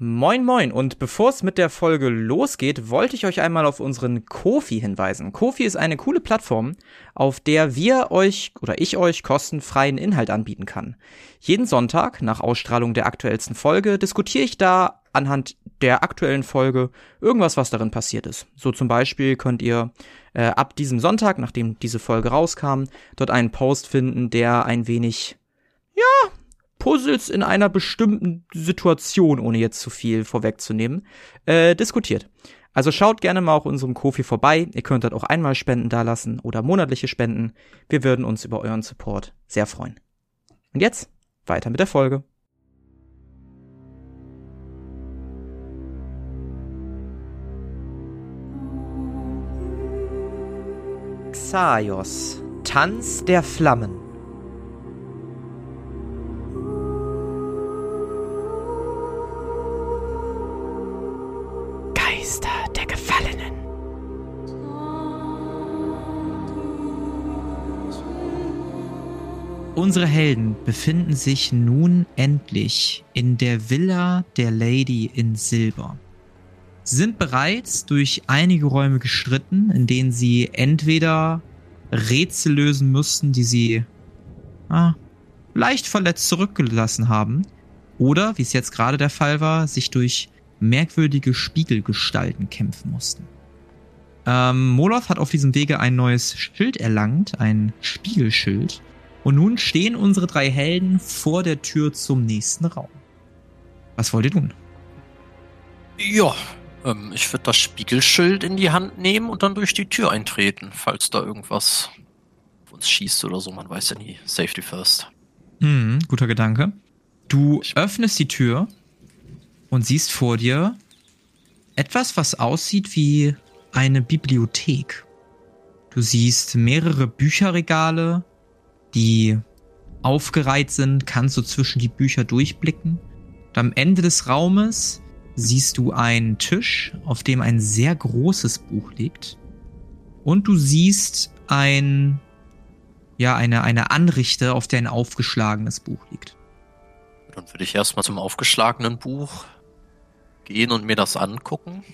Moin moin und bevor es mit der Folge losgeht, wollte ich euch einmal auf unseren Kofi hinweisen. Kofi ist eine coole Plattform, auf der wir euch oder ich euch kostenfreien Inhalt anbieten kann. Jeden Sonntag nach Ausstrahlung der aktuellsten Folge diskutiere ich da anhand der aktuellen Folge irgendwas, was darin passiert ist. So zum Beispiel könnt ihr äh, ab diesem Sonntag, nachdem diese Folge rauskam, dort einen Post finden, der ein wenig ja, Puzzles in einer bestimmten Situation, ohne jetzt zu viel vorwegzunehmen, äh, diskutiert. Also schaut gerne mal auf unserem Kofi vorbei. Ihr könnt dort auch einmal Spenden dalassen oder monatliche Spenden. Wir würden uns über euren Support sehr freuen. Und jetzt weiter mit der Folge. Xaios, Tanz der Flammen. Unsere Helden befinden sich nun endlich in der Villa der Lady in Silber. Sie sind bereits durch einige Räume gestritten, in denen sie entweder Rätsel lösen mussten, die sie ah, leicht verletzt zurückgelassen haben, oder, wie es jetzt gerade der Fall war, sich durch merkwürdige Spiegelgestalten kämpfen mussten. Ähm, Moloth hat auf diesem Wege ein neues Schild erlangt, ein Spiegelschild, und nun stehen unsere drei Helden vor der Tür zum nächsten Raum. Was wollt ihr tun? Ja, ähm, ich würde das Spiegelschild in die Hand nehmen und dann durch die Tür eintreten, falls da irgendwas auf uns schießt oder so. Man weiß ja nie. Safety first. Hm, guter Gedanke. Du öffnest die Tür und siehst vor dir etwas, was aussieht wie eine Bibliothek. Du siehst mehrere Bücherregale, die aufgereiht sind, kannst du zwischen die Bücher durchblicken. Und am Ende des Raumes siehst du einen Tisch, auf dem ein sehr großes Buch liegt. Und du siehst ein, ja, eine, eine Anrichte, auf der ein aufgeschlagenes Buch liegt. Dann würde ich erstmal zum aufgeschlagenen Buch gehen und mir das angucken.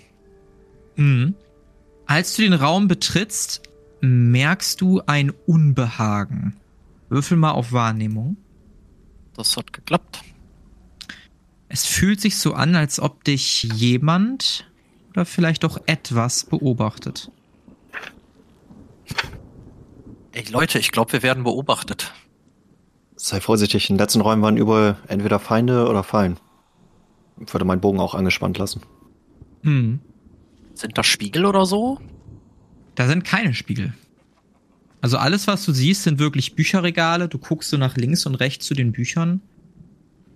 Mhm. Als du den Raum betrittst, merkst du ein Unbehagen. Würfel mal auf Wahrnehmung. Das hat geklappt. Es fühlt sich so an, als ob dich jemand oder vielleicht auch etwas beobachtet. Ey Leute, ich glaube, wir werden beobachtet. Sei vorsichtig, in den letzten Räumen waren überall entweder Feinde oder Fallen. Ich würde meinen Bogen auch angespannt lassen. Hm. Sind da Spiegel oder so? Da sind keine Spiegel. Also alles, was du siehst, sind wirklich Bücherregale. Du guckst so nach links und rechts zu den Büchern.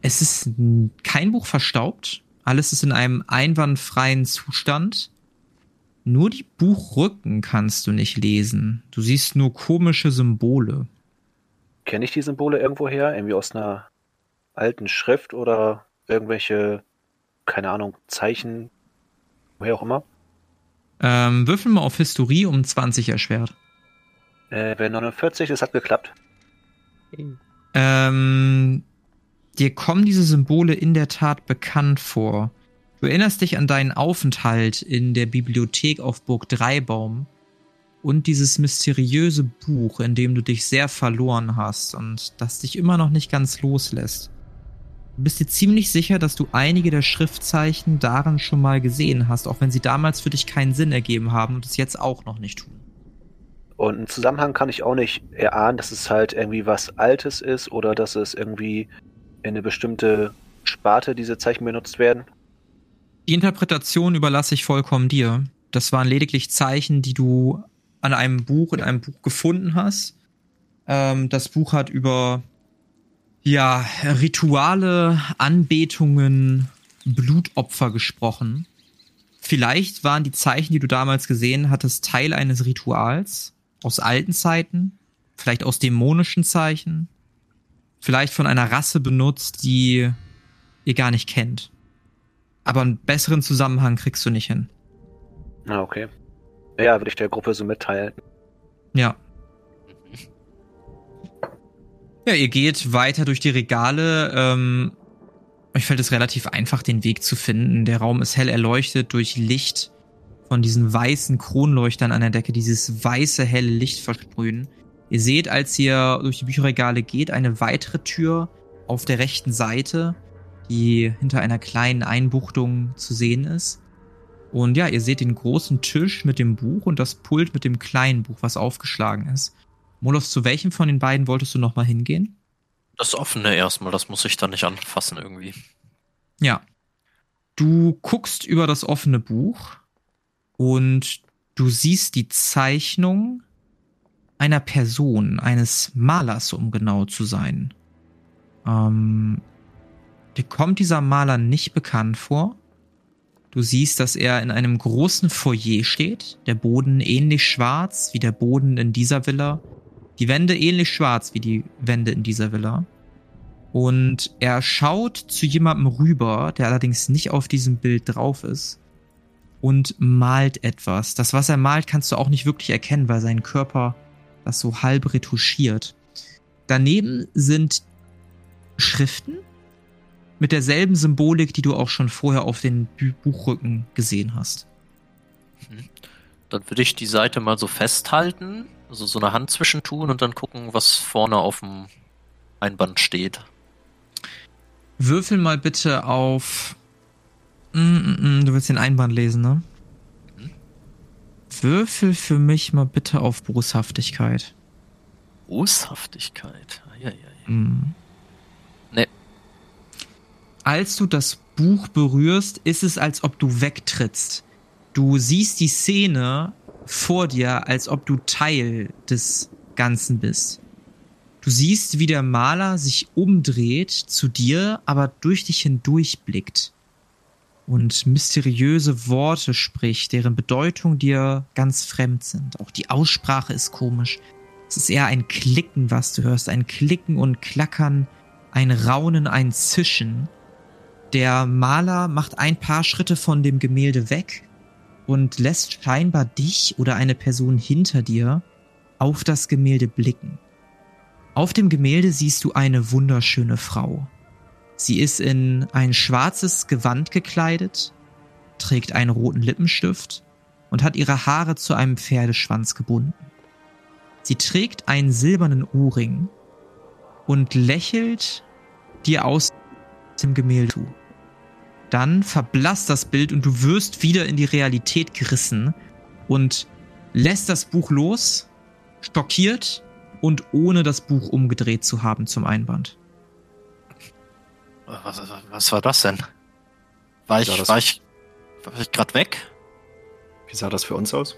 Es ist kein Buch verstaubt. Alles ist in einem einwandfreien Zustand. Nur die Buchrücken kannst du nicht lesen. Du siehst nur komische Symbole. Kenne ich die Symbole irgendwoher? Irgendwie aus einer alten Schrift oder irgendwelche, keine Ahnung, Zeichen? Woher auch immer? Ähm, würfel mal auf Historie um 20 erschwert. Äh, bei 49, das hat geklappt. Ähm, dir kommen diese Symbole in der Tat bekannt vor. Du erinnerst dich an deinen Aufenthalt in der Bibliothek auf Burg Dreibaum und dieses mysteriöse Buch, in dem du dich sehr verloren hast und das dich immer noch nicht ganz loslässt. Du bist dir ziemlich sicher, dass du einige der Schriftzeichen darin schon mal gesehen hast, auch wenn sie damals für dich keinen Sinn ergeben haben und es jetzt auch noch nicht tun. Und einen Zusammenhang kann ich auch nicht erahnen, dass es halt irgendwie was Altes ist oder dass es irgendwie in eine bestimmte Sparte diese Zeichen benutzt werden. Die Interpretation überlasse ich vollkommen dir. Das waren lediglich Zeichen, die du an einem Buch, in einem Buch gefunden hast. Ähm, das Buch hat über ja, Rituale, Anbetungen, Blutopfer gesprochen. Vielleicht waren die Zeichen, die du damals gesehen hattest, Teil eines Rituals aus alten Zeiten, vielleicht aus dämonischen Zeichen, vielleicht von einer Rasse benutzt, die ihr gar nicht kennt. Aber einen besseren Zusammenhang kriegst du nicht hin. Ah, okay. Ja, würde ich der Gruppe so mitteilen. Ja. Ja, ihr geht weiter durch die Regale. Ähm, euch fällt es relativ einfach, den Weg zu finden. Der Raum ist hell erleuchtet durch Licht von diesen weißen Kronleuchtern an der Decke, dieses weiße, helle Licht versprühen. Ihr seht, als ihr durch die Bücherregale geht, eine weitere Tür auf der rechten Seite, die hinter einer kleinen Einbuchtung zu sehen ist. Und ja, ihr seht den großen Tisch mit dem Buch und das Pult mit dem kleinen Buch, was aufgeschlagen ist. Molos, zu welchem von den beiden wolltest du nochmal hingehen? Das offene erstmal, das muss ich dann nicht anfassen irgendwie. Ja. Du guckst über das offene Buch und du siehst die Zeichnung einer Person, eines Malers, um genau zu sein. Ähm, dir kommt dieser Maler nicht bekannt vor. Du siehst, dass er in einem großen Foyer steht, der Boden ähnlich schwarz wie der Boden in dieser Villa, die Wände ähnlich schwarz wie die Wände in dieser Villa. Und er schaut zu jemandem rüber, der allerdings nicht auf diesem Bild drauf ist, und malt etwas. Das, was er malt, kannst du auch nicht wirklich erkennen, weil sein Körper das so halb retuschiert. Daneben sind Schriften mit derselben Symbolik, die du auch schon vorher auf den Buchrücken gesehen hast. Mhm. Dann würde ich die Seite mal so festhalten, also so eine Hand zwischentun und dann gucken, was vorne auf dem Einband steht. Würfel mal bitte auf. Mm, mm, mm, du willst den Einband lesen, ne? Würfel für mich mal bitte auf Boshaftigkeit. Boshaftigkeit? Ja, ja, ja. Mm. Als du das Buch berührst, ist es, als ob du wegtrittst. Du siehst die Szene vor dir, als ob du Teil des Ganzen bist. Du siehst, wie der Maler sich umdreht zu dir, aber durch dich hindurch blickt und mysteriöse Worte spricht, deren Bedeutung dir ganz fremd sind. Auch die Aussprache ist komisch. Es ist eher ein Klicken, was du hörst, ein Klicken und Klackern, ein Raunen, ein Zischen. Der Maler macht ein paar Schritte von dem Gemälde weg und lässt scheinbar dich oder eine Person hinter dir auf das Gemälde blicken. Auf dem Gemälde siehst du eine wunderschöne Frau. Sie ist in ein schwarzes Gewand gekleidet, trägt einen roten Lippenstift und hat ihre Haare zu einem Pferdeschwanz gebunden. Sie trägt einen silbernen Ohrring und lächelt dir aus dem Gemälde zu. Dann verblasst das Bild und du wirst wieder in die Realität gerissen und lässt das Buch los, stockiert und ohne das Buch umgedreht zu haben zum Einband. Was, was war das denn? War ich, war ich, war ich gerade weg? Wie sah das für uns aus?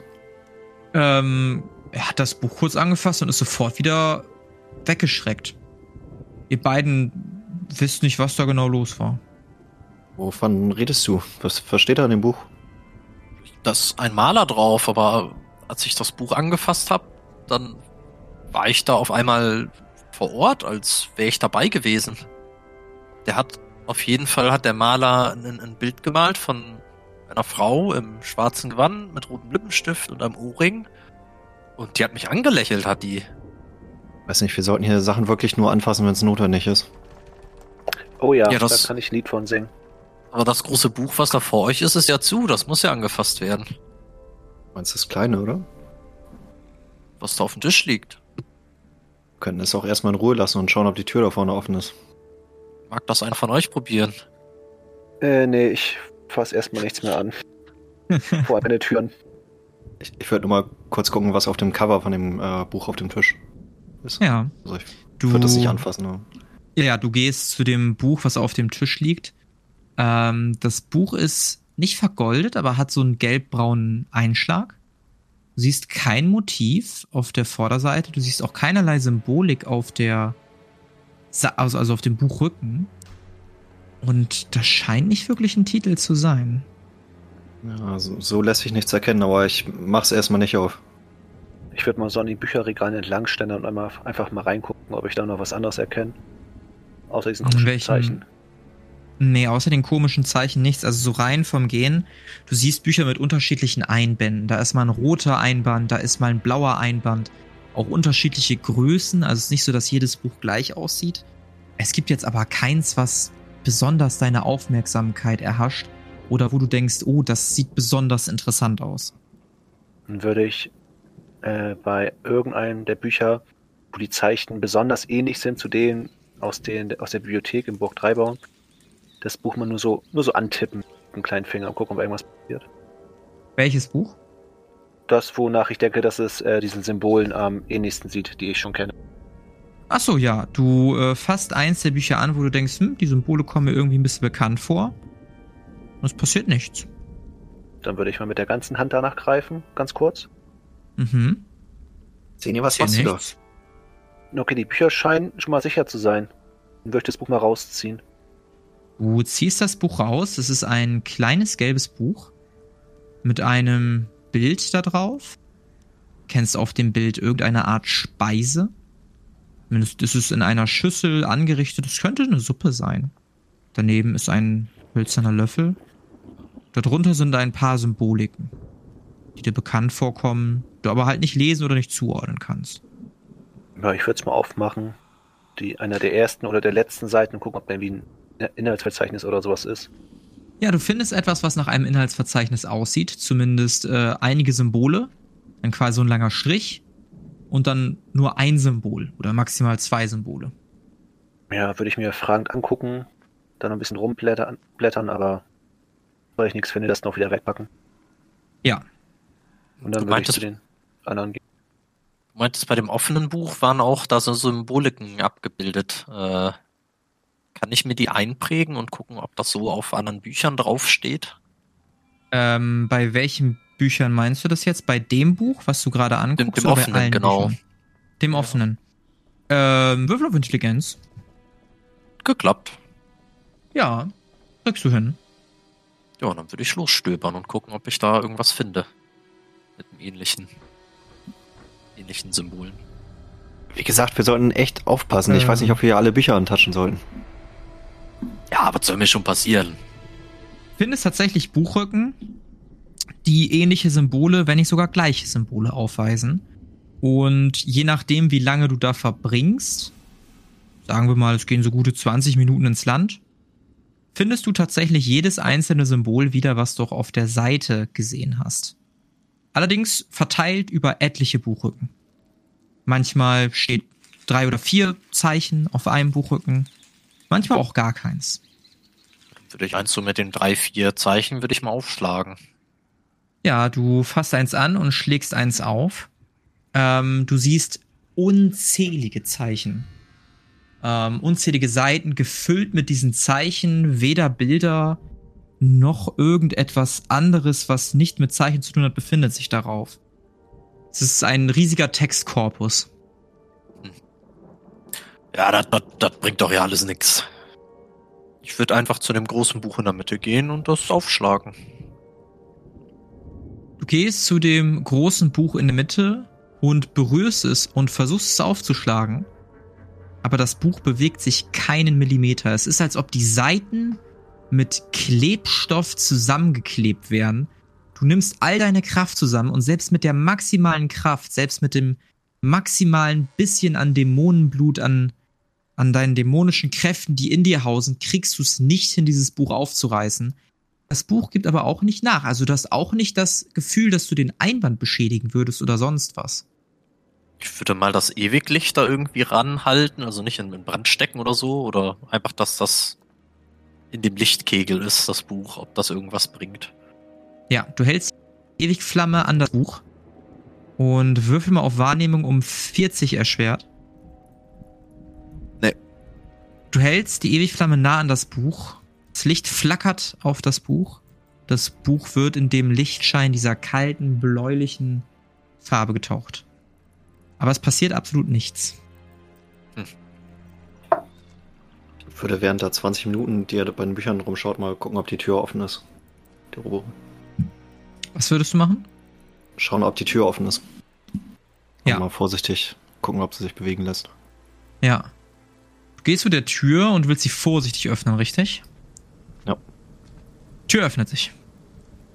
Ähm, er hat das Buch kurz angefasst und ist sofort wieder weggeschreckt. Ihr beiden wisst nicht, was da genau los war. Wovon redest du? Was, was steht da in dem Buch? Da ist ein Maler drauf, aber als ich das Buch angefasst habe, dann war ich da auf einmal vor Ort, als wäre ich dabei gewesen. Der hat auf jeden Fall hat der Maler ein, ein, Bild gemalt von einer Frau im schwarzen Gewand mit rotem Lippenstift und einem Ohrring. Und die hat mich angelächelt, hat die. Weiß nicht, wir sollten hier Sachen wirklich nur anfassen, wenn es notwendig ist. Oh ja, ja das, da kann ich ein Lied von singen. Aber das große Buch, was da vor euch ist, ist ja zu. Das muss ja angefasst werden. Meinst du das kleine, oder? Was da auf dem Tisch liegt. Wir könnten es auch erstmal in Ruhe lassen und schauen, ob die Tür da vorne offen ist. Mag das einer von euch probieren? Äh, nee, ich fass erstmal nichts mehr an. Vor eine Türen. Ich, ich würde nur mal kurz gucken, was auf dem Cover von dem äh, Buch auf dem Tisch ist. Ja. Also ich würde das nicht anfassen. Aber. Ja, du gehst zu dem Buch, was auf dem Tisch liegt. Ähm, das Buch ist nicht vergoldet, aber hat so einen gelbbraunen Einschlag. Du siehst kein Motiv auf der Vorderseite. Du siehst auch keinerlei Symbolik auf der, also, also auf dem Buchrücken. Und das scheint nicht wirklich ein Titel zu sein. Ja, so, so lässt sich nichts erkennen, aber ich mach's erstmal nicht auf. Ich würde mal so an die Bücherregalen entlang stellen und einmal, einfach mal reingucken, ob ich da noch was anderes erkenne. Außer diesen komischen Zeichen. Nee, außer den komischen Zeichen nichts. Also so rein vom Gehen. Du siehst Bücher mit unterschiedlichen Einbänden. Da ist mal ein roter Einband, da ist mal ein blauer Einband. Auch unterschiedliche Größen. Also es ist nicht so, dass jedes Buch gleich aussieht. Es gibt jetzt aber keins, was besonders deine Aufmerksamkeit erhascht oder wo du denkst, oh, das sieht besonders interessant aus. Dann würde ich äh, bei irgendeinem der Bücher, wo die Zeichen besonders ähnlich sind zu denen aus, den, aus der Bibliothek im Burg Dreibaum, das Buch mal nur so, nur so antippen mit dem kleinen Finger und gucken, ob irgendwas passiert. Welches Buch? Das, wonach ich denke, dass es äh, diesen Symbolen am ähnlichsten sieht, die ich schon kenne. Ach so, ja. Du äh, fasst eins der Bücher an, wo du denkst, hm, die Symbole kommen mir irgendwie ein bisschen bekannt vor. Und es passiert nichts. Dann würde ich mal mit der ganzen Hand danach greifen, ganz kurz. Mhm. Sehen ihr was nichts. Okay, die Bücher scheinen schon mal sicher zu sein. Dann würde ich das Buch mal rausziehen. Du ziehst das Buch raus. Es ist ein kleines gelbes Buch mit einem Bild da drauf. Kennst auf dem Bild irgendeine Art Speise? Zumindest ist es in einer Schüssel angerichtet. Es könnte eine Suppe sein. Daneben ist ein hölzerner Löffel. Darunter sind ein paar Symboliken, die dir bekannt vorkommen, du aber halt nicht lesen oder nicht zuordnen kannst. Ja, ich würde es mal aufmachen. Die, einer der ersten oder der letzten Seiten und gucken, ob da irgendwie ein Inhaltsverzeichnis oder sowas ist. Ja, du findest etwas, was nach einem Inhaltsverzeichnis aussieht. Zumindest äh, einige Symbole. Dann quasi so ein langer Strich. Und dann nur ein Symbol oder maximal zwei Symbole. Ja, würde ich mir fragend angucken, dann ein bisschen rumblättern, blättern, aber weil ich nichts finde, das noch wieder wegpacken. Ja. Und dann Du würde ich meintest- zu den anderen gehen. Du meintest, bei dem offenen Buch waren auch da so Symboliken abgebildet. Äh, kann ich mir die einprägen und gucken, ob das so auf anderen Büchern draufsteht? Ähm, bei welchen Büchern meinst du das jetzt? Bei dem Buch, was du gerade anguckst? dem oder bei offenen, allen genau. Büchern? Dem Ja. offenen. Ähm, Würfel auf Intelligenz. Geklappt. Ja, kriegst du hin. Ja, dann würde ich losstöbern und gucken, ob ich da irgendwas finde. Mit einem ähnlichen, ähnlichen Symbolen. Wie gesagt, wir sollten echt aufpassen. Ich Ähm. weiß nicht, ob wir hier alle Bücher antatschen sollten. Ja, was soll mir schon passieren? findest tatsächlich Buchrücken, die ähnliche Symbole, wenn nicht sogar gleiche Symbole aufweisen. Und je nachdem, wie lange du da verbringst, sagen wir mal, es gehen so gute 20 Minuten ins Land, findest du tatsächlich jedes einzelne Symbol wieder, was du auch auf der Seite gesehen hast. Allerdings verteilt über etliche Buchrücken. Manchmal steht drei oder vier Zeichen auf einem Buchrücken, manchmal auch gar keins. Würde ich eins so mit den drei, vier Zeichen würde ich mal aufschlagen. Ja, du fasst eins an und schlägst eins auf. Ähm, du siehst unzählige Zeichen. Ähm, unzählige Seiten gefüllt mit diesen Zeichen, weder Bilder noch irgendetwas anderes, was nicht mit Zeichen zu tun hat, befindet sich darauf. Es ist ein riesiger Textkorpus. Ja, das, bringt doch ja alles nix. Ich würde einfach zu dem großen Buch in der Mitte gehen und das aufschlagen. Du gehst zu dem großen Buch in der Mitte und berührst es und versuchst es aufzuschlagen. Aber das Buch bewegt sich keinen Millimeter. Es ist, als ob die Seiten mit Klebstoff zusammengeklebt wären. Du nimmst all deine Kraft zusammen und selbst mit der maximalen Kraft, selbst mit dem maximalen bisschen an Dämonenblut, an, an deinen dämonischen Kräften, die in dir hausen, kriegst du es nicht hin, dieses Buch aufzureißen. Das Buch gibt aber auch nicht nach. Also du hast auch nicht das Gefühl, dass du den Einband beschädigen würdest oder sonst was. Ich würde mal das Ewiglicht da irgendwie ranhalten, also nicht in den Brand stecken oder so, oder einfach, dass das in dem Lichtkegel ist, das Buch, ob das irgendwas bringt. Ja, du hältst Ewigflamme an das Buch und würfel mal auf Wahrnehmung um 40 erschwert. Du hältst die Ewigflamme nah an das Buch. Das Licht flackert auf das Buch. Das Buch wird in dem Lichtschein dieser kalten, bläulichen Farbe getaucht. Aber es passiert absolut nichts. Ich würde während der 20 Minuten, die er bei den Büchern rumschaut, mal gucken, ob die Tür offen ist. Die obere. Was würdest du machen? Schauen, ob die Tür offen ist. Ja. Und mal vorsichtig gucken, ob sie sich bewegen lässt. Ja. Du gehst zu der Tür und willst sie vorsichtig öffnen, richtig? Ja. Tür öffnet sich.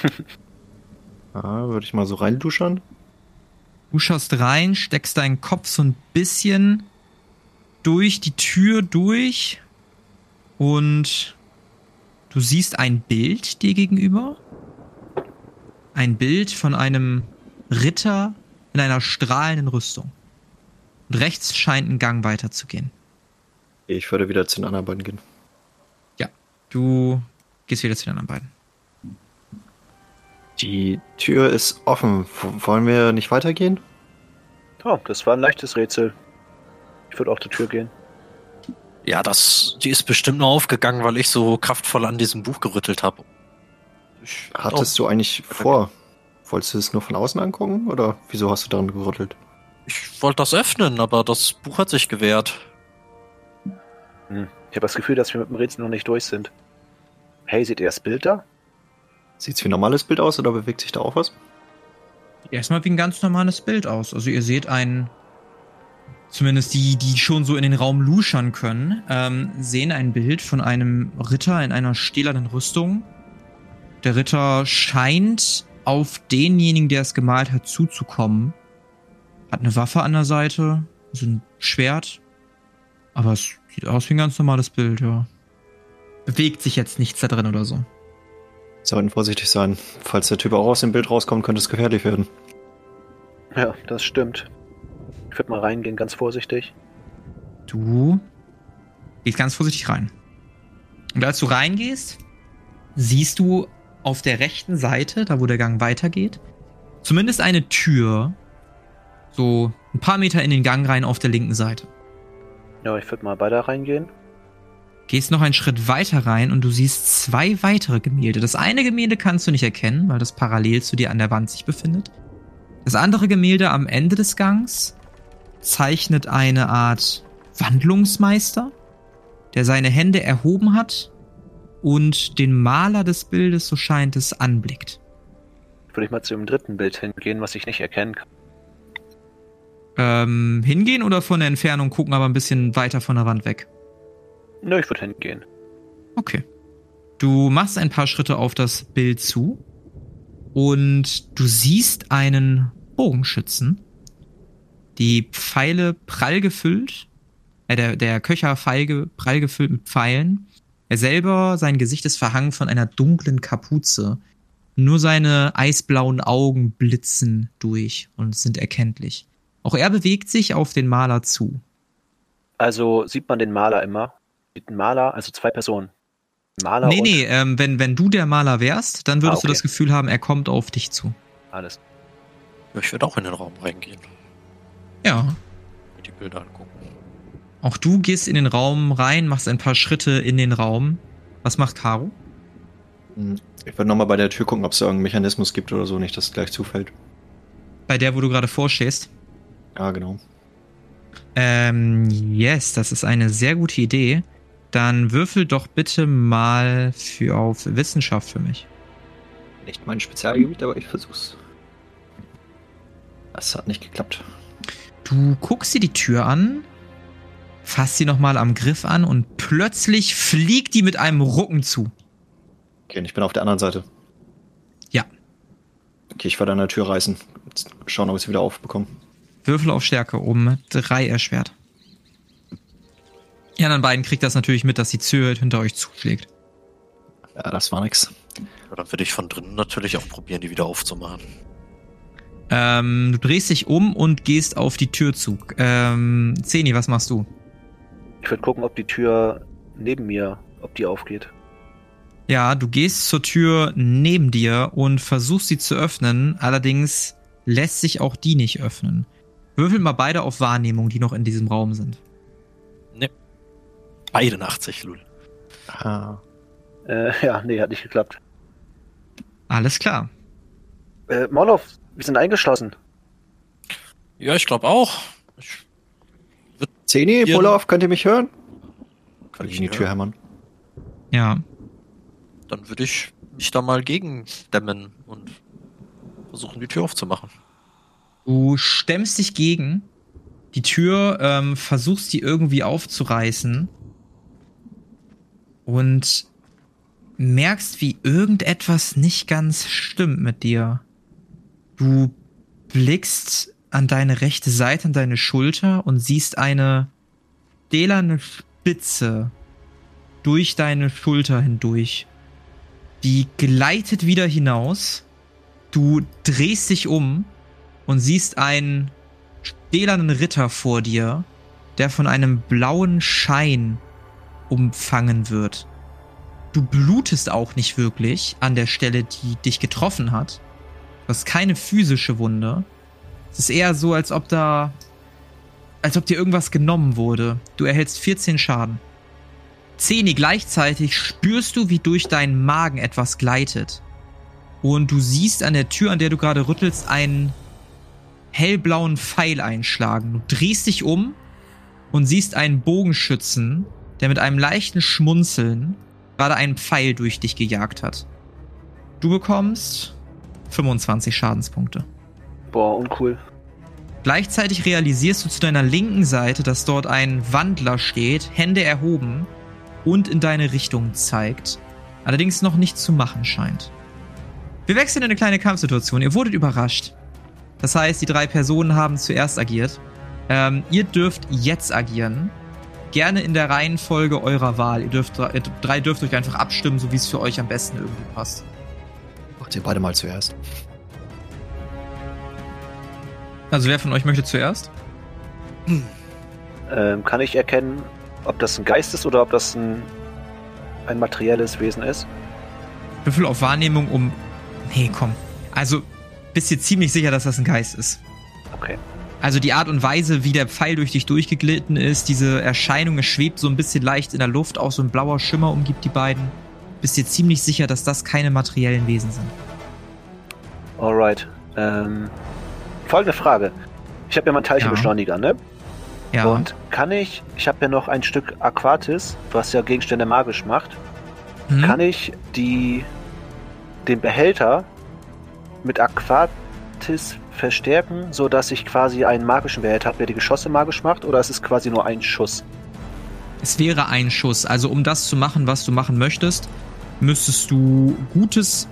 Ja, würde ich mal so reinduschern. Du schaust rein, steckst deinen Kopf so ein bisschen durch die Tür durch und Du siehst ein Bild dir gegenüber. Ein Bild von einem Ritter in einer strahlenden Rüstung. Und rechts scheint ein Gang weiterzugehen. Ich würde wieder zu den anderen beiden gehen. Ja, du gehst wieder zu den anderen beiden. Die Tür ist offen. W wollen wir nicht weitergehen? Oh, das war ein leichtes Rätsel. Ich würde auch zur Tür gehen. Ja, das, die ist bestimmt nur aufgegangen, weil ich so kraftvoll an diesem Buch gerüttelt habe. Hattest du eigentlich vor? Wolltest du es nur von außen angucken oder wieso hast du daran gerüttelt? Ich wollte das öffnen, aber das Buch hat sich gewehrt. Hm. Ich habe das Gefühl, dass wir mit dem Rätsel noch nicht durch sind. Hey, seht ihr das Bild da? Sieht's wie ein normales Bild aus oder bewegt sich da auch was? Erstmal wie ein ganz normales Bild aus. Also ihr seht ein, zumindest die, die schon so in den Raum luschern können, ähm, sehen ein Bild von einem Ritter in einer stählernen Rüstung. Der Ritter scheint auf denjenigen, der es gemalt hat, zuzukommen. Hat eine Waffe an der Seite, so ein Schwert. Aber es sieht aus wie ein ganz normales Bild, ja. Bewegt sich jetzt nichts da drin oder so. Sollten vorsichtig sein. Falls der Typ auch aus dem Bild rauskommt, könnte es gefährlich werden. Ja, das stimmt. Ich würde mal reingehen, ganz vorsichtig. Du gehst ganz vorsichtig rein. Und als du reingehst, siehst du auf der rechten Seite, da wo der Gang weitergeht, zumindest eine Tür, so ein paar Meter in den Gang rein auf der linken Seite. Ja, ich würde mal weiter reingehen. Gehst noch einen Schritt weiter rein und du siehst zwei weitere Gemälde. Das eine Gemälde kannst du nicht erkennen, weil das parallel zu dir an der Wand sich befindet. Das andere Gemälde am Ende des Gangs zeichnet eine Art Wandlungsmeister, der seine Hände erhoben hat und den Maler des Bildes, so scheint es, anblickt. Würde ich mal zu dem dritten Bild hingehen, was ich nicht erkennen kann. Ähm, hingehen oder von der Entfernung gucken, aber ein bisschen weiter von der Wand weg? Nö, ich würde hingehen. Okay. Du machst ein paar Schritte auf das Bild zu und du siehst einen Bogenschützen. Die Pfeile prall gefüllt, äh, der, der Köcher Feige prall gefüllt mit Pfeilen. Er selber, sein Gesicht ist verhangen von einer dunklen Kapuze. Nur seine eisblauen Augen blitzen durch und sind erkenntlich. Auch er bewegt sich auf den Maler zu. Also sieht man den Maler immer? Sieht ein Maler, also zwei Personen. Maler nee, und nee, ähm, wenn, wenn du der Maler wärst, dann würdest Ah, okay. du das Gefühl haben, er kommt auf dich zu. alles. Ich würde auch in den Raum reingehen, Ja. die Bilder angucken. Auch du gehst in den Raum rein, machst ein paar Schritte in den Raum. Was macht Caro? Hm, Ich würde nochmal bei der Tür gucken, ob es da irgendeinen Mechanismus gibt oder so, nicht, dass es gleich zufällt. Bei der, wo du gerade vorstehst. Ja, genau. Ähm, yes, das ist eine sehr gute Idee. Dann würfel doch bitte mal für auf Wissenschaft für mich. Nicht mein Spezialgebiet, aber ich versuch's. Das hat nicht geklappt. Du guckst dir die Tür an, fasst sie nochmal am Griff an und plötzlich fliegt die mit einem Rucken zu. Okay, und ich bin auf der anderen Seite. Ja. Okay, ich werde an der Tür reißen. Schauen, ob ich sie wieder aufbekomme. Würfel auf Stärke um drei erschwert. Die anderen beiden kriegt das natürlich mit, dass die Tür hinter euch zuschlägt. Ja, das war nix. Ja, dann würde ich von drinnen natürlich auch probieren, die wieder aufzumachen. Ähm, du drehst dich um und gehst auf die Tür zu. Ähm, Zeni, was machst du? Ich würde gucken, ob die Tür neben mir, ob die aufgeht. Ja, du gehst zur Tür neben dir und versuchst sie zu öffnen, allerdings lässt sich auch die nicht öffnen. Würfel mal beide auf Wahrnehmung, die noch in diesem Raum sind. Ne. Beide 80, Lul. Ah, Äh, ja, nee, hat nicht geklappt. Alles klar. Äh, Morlov, wir sind eingeschlossen. Ja, ich glaube auch. Ich, Zeni. Olaf, könnt ihr mich hören? kann Ich ich in die Tür hämmern. Ja. Dann würde ich mich da mal gegendämmen und versuchen, die Tür aufzumachen. Du stemmst dich gegen die Tür, ähm, versuchst die irgendwie aufzureißen und merkst, wie irgendetwas nicht ganz stimmt mit dir. Du blickst an deine rechte Seite, an deine Schulter und siehst eine stählerne Spitze durch deine Schulter hindurch Die gleitet wieder hinaus. Du drehst dich um und siehst einen stählernen Ritter vor dir, der von einem blauen Schein umfangen wird. Du blutest auch nicht wirklich an der Stelle, die dich getroffen hat. Du hast keine physische Wunde. Es ist eher so, als ob da. als ob dir irgendwas genommen wurde. Du erhältst 14 Schaden. Zeni, gleichzeitig spürst du, wie durch deinen Magen etwas gleitet. Und du siehst an der Tür, an der du gerade rüttelst, einen hellblauen Pfeil einschlagen. Du drehst dich um und siehst einen Bogenschützen, der mit einem leichten Schmunzeln gerade einen Pfeil durch dich gejagt hat. Du bekommst 25 Schadenspunkte. Boah, uncool. Gleichzeitig realisierst du zu deiner linken Seite, dass dort ein Wandler steht, Hände erhoben und in deine Richtung zeigt, allerdings noch nichts zu machen scheint. Wir wechseln in eine kleine Kampfsituation. Ihr wurdet überrascht. Das heißt, die drei Personen haben zuerst agiert. Ähm, ihr dürft jetzt agieren. Gerne in der Reihenfolge eurer Wahl. Ihr dürft drei dürft euch einfach abstimmen, so wie es für euch am besten irgendwie passt. Macht ihr beide mal zuerst. Also wer von euch möchte zuerst? Ähm, kann ich erkennen, ob das ein Geist ist oder ob das ein, ein materielles Wesen ist? Würfel auf Wahrnehmung um. Nee, komm. Also, bist dir ziemlich sicher, dass das ein Geist ist. Okay. Also die Art und Weise, wie der Pfeil durch dich durchgeglitten ist, diese Erscheinung, es schwebt so ein bisschen leicht in der Luft, auch so ein blauer Schimmer umgibt die beiden. Bist dir ziemlich sicher, dass das keine materiellen Wesen sind. Alright. Ähm, folgende Frage. Ich habe ja mal einen Teilchenbeschleuniger, ne? Ja. Und kann ich, ich habe ja noch ein Stück Aquatis, was ja Gegenstände magisch macht, Hm? kann ich die, den Behälter mit Aquatis verstärken, sodass ich quasi einen magischen Behälter habe, der die Geschosse magisch macht, oder ist es quasi nur ein Schuss? Es wäre ein Schuss. Also um das zu machen, was du machen möchtest, müsstest du gutes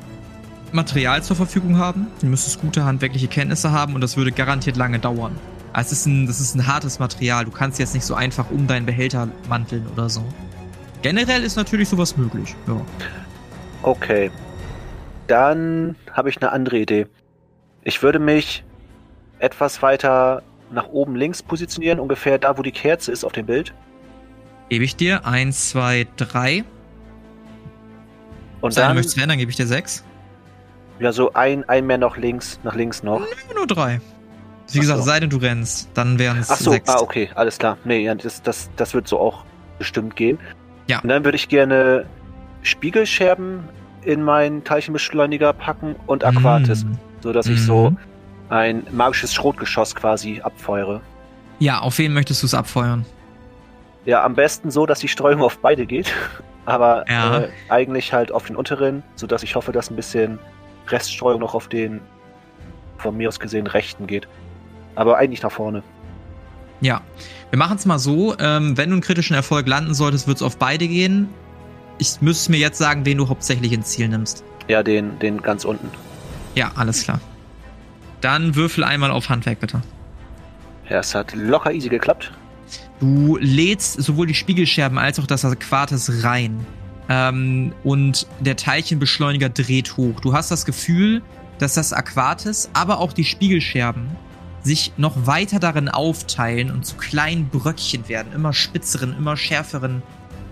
Material zur Verfügung haben. Du müsstest gute handwerkliche Kenntnisse haben und das würde garantiert lange dauern. Also es ist ein, das ist ein hartes Material. Du kannst jetzt nicht so einfach um deinen Behälter manteln oder so. Generell ist natürlich sowas möglich. Ja. Okay. Dann habe ich eine andere Idee. Ich würde mich etwas weiter nach oben links positionieren, ungefähr da, wo die Kerze ist auf dem Bild. Gebe ich dir. Eins, zwei, drei. Und Wenn du dann, möchtest verändern, gebe ich dir sechs. ja, so ein, ein mehr noch links, nach links noch. Nur drei. Wie Ach gesagt, so. sei denn du rennst, dann wären es Ach so, sechs. ah, okay, alles klar. Nee, ja, das, das, das wird so auch bestimmt gehen. Ja. Und dann würde ich gerne Spiegelscherben in meinen Teilchenbeschleuniger packen und Aquatis, Mm. sodass ich Mhm. so ein magisches Schrotgeschoss quasi abfeuere. Ja, auf wen möchtest du es abfeuern? Ja, am besten so, dass die Streuung auf beide geht. Aber Ja. äh, eigentlich halt auf den unteren, sodass ich hoffe, dass ein bisschen Reststreuung noch auf den von mir aus gesehen rechten geht. Aber eigentlich nach vorne. Ja, wir machen es mal so. Ähm, wenn du einen kritischen Erfolg landen solltest, wird es auf beide gehen. Ich müsste mir jetzt sagen, wen du hauptsächlich ins Ziel nimmst. Ja, den, den ganz unten. Ja, alles klar. Dann würfel einmal auf Handwerk, bitte. Ja, es hat locker easy geklappt. Du lädst sowohl die Spiegelscherben als auch das Aquatis rein. Ähm, und der Teilchenbeschleuniger dreht hoch. Du hast das Gefühl, dass das Aquatis, aber auch die Spiegelscherben sich noch weiter darin aufteilen und zu kleinen Bröckchen werden. Immer spitzeren, immer schärferen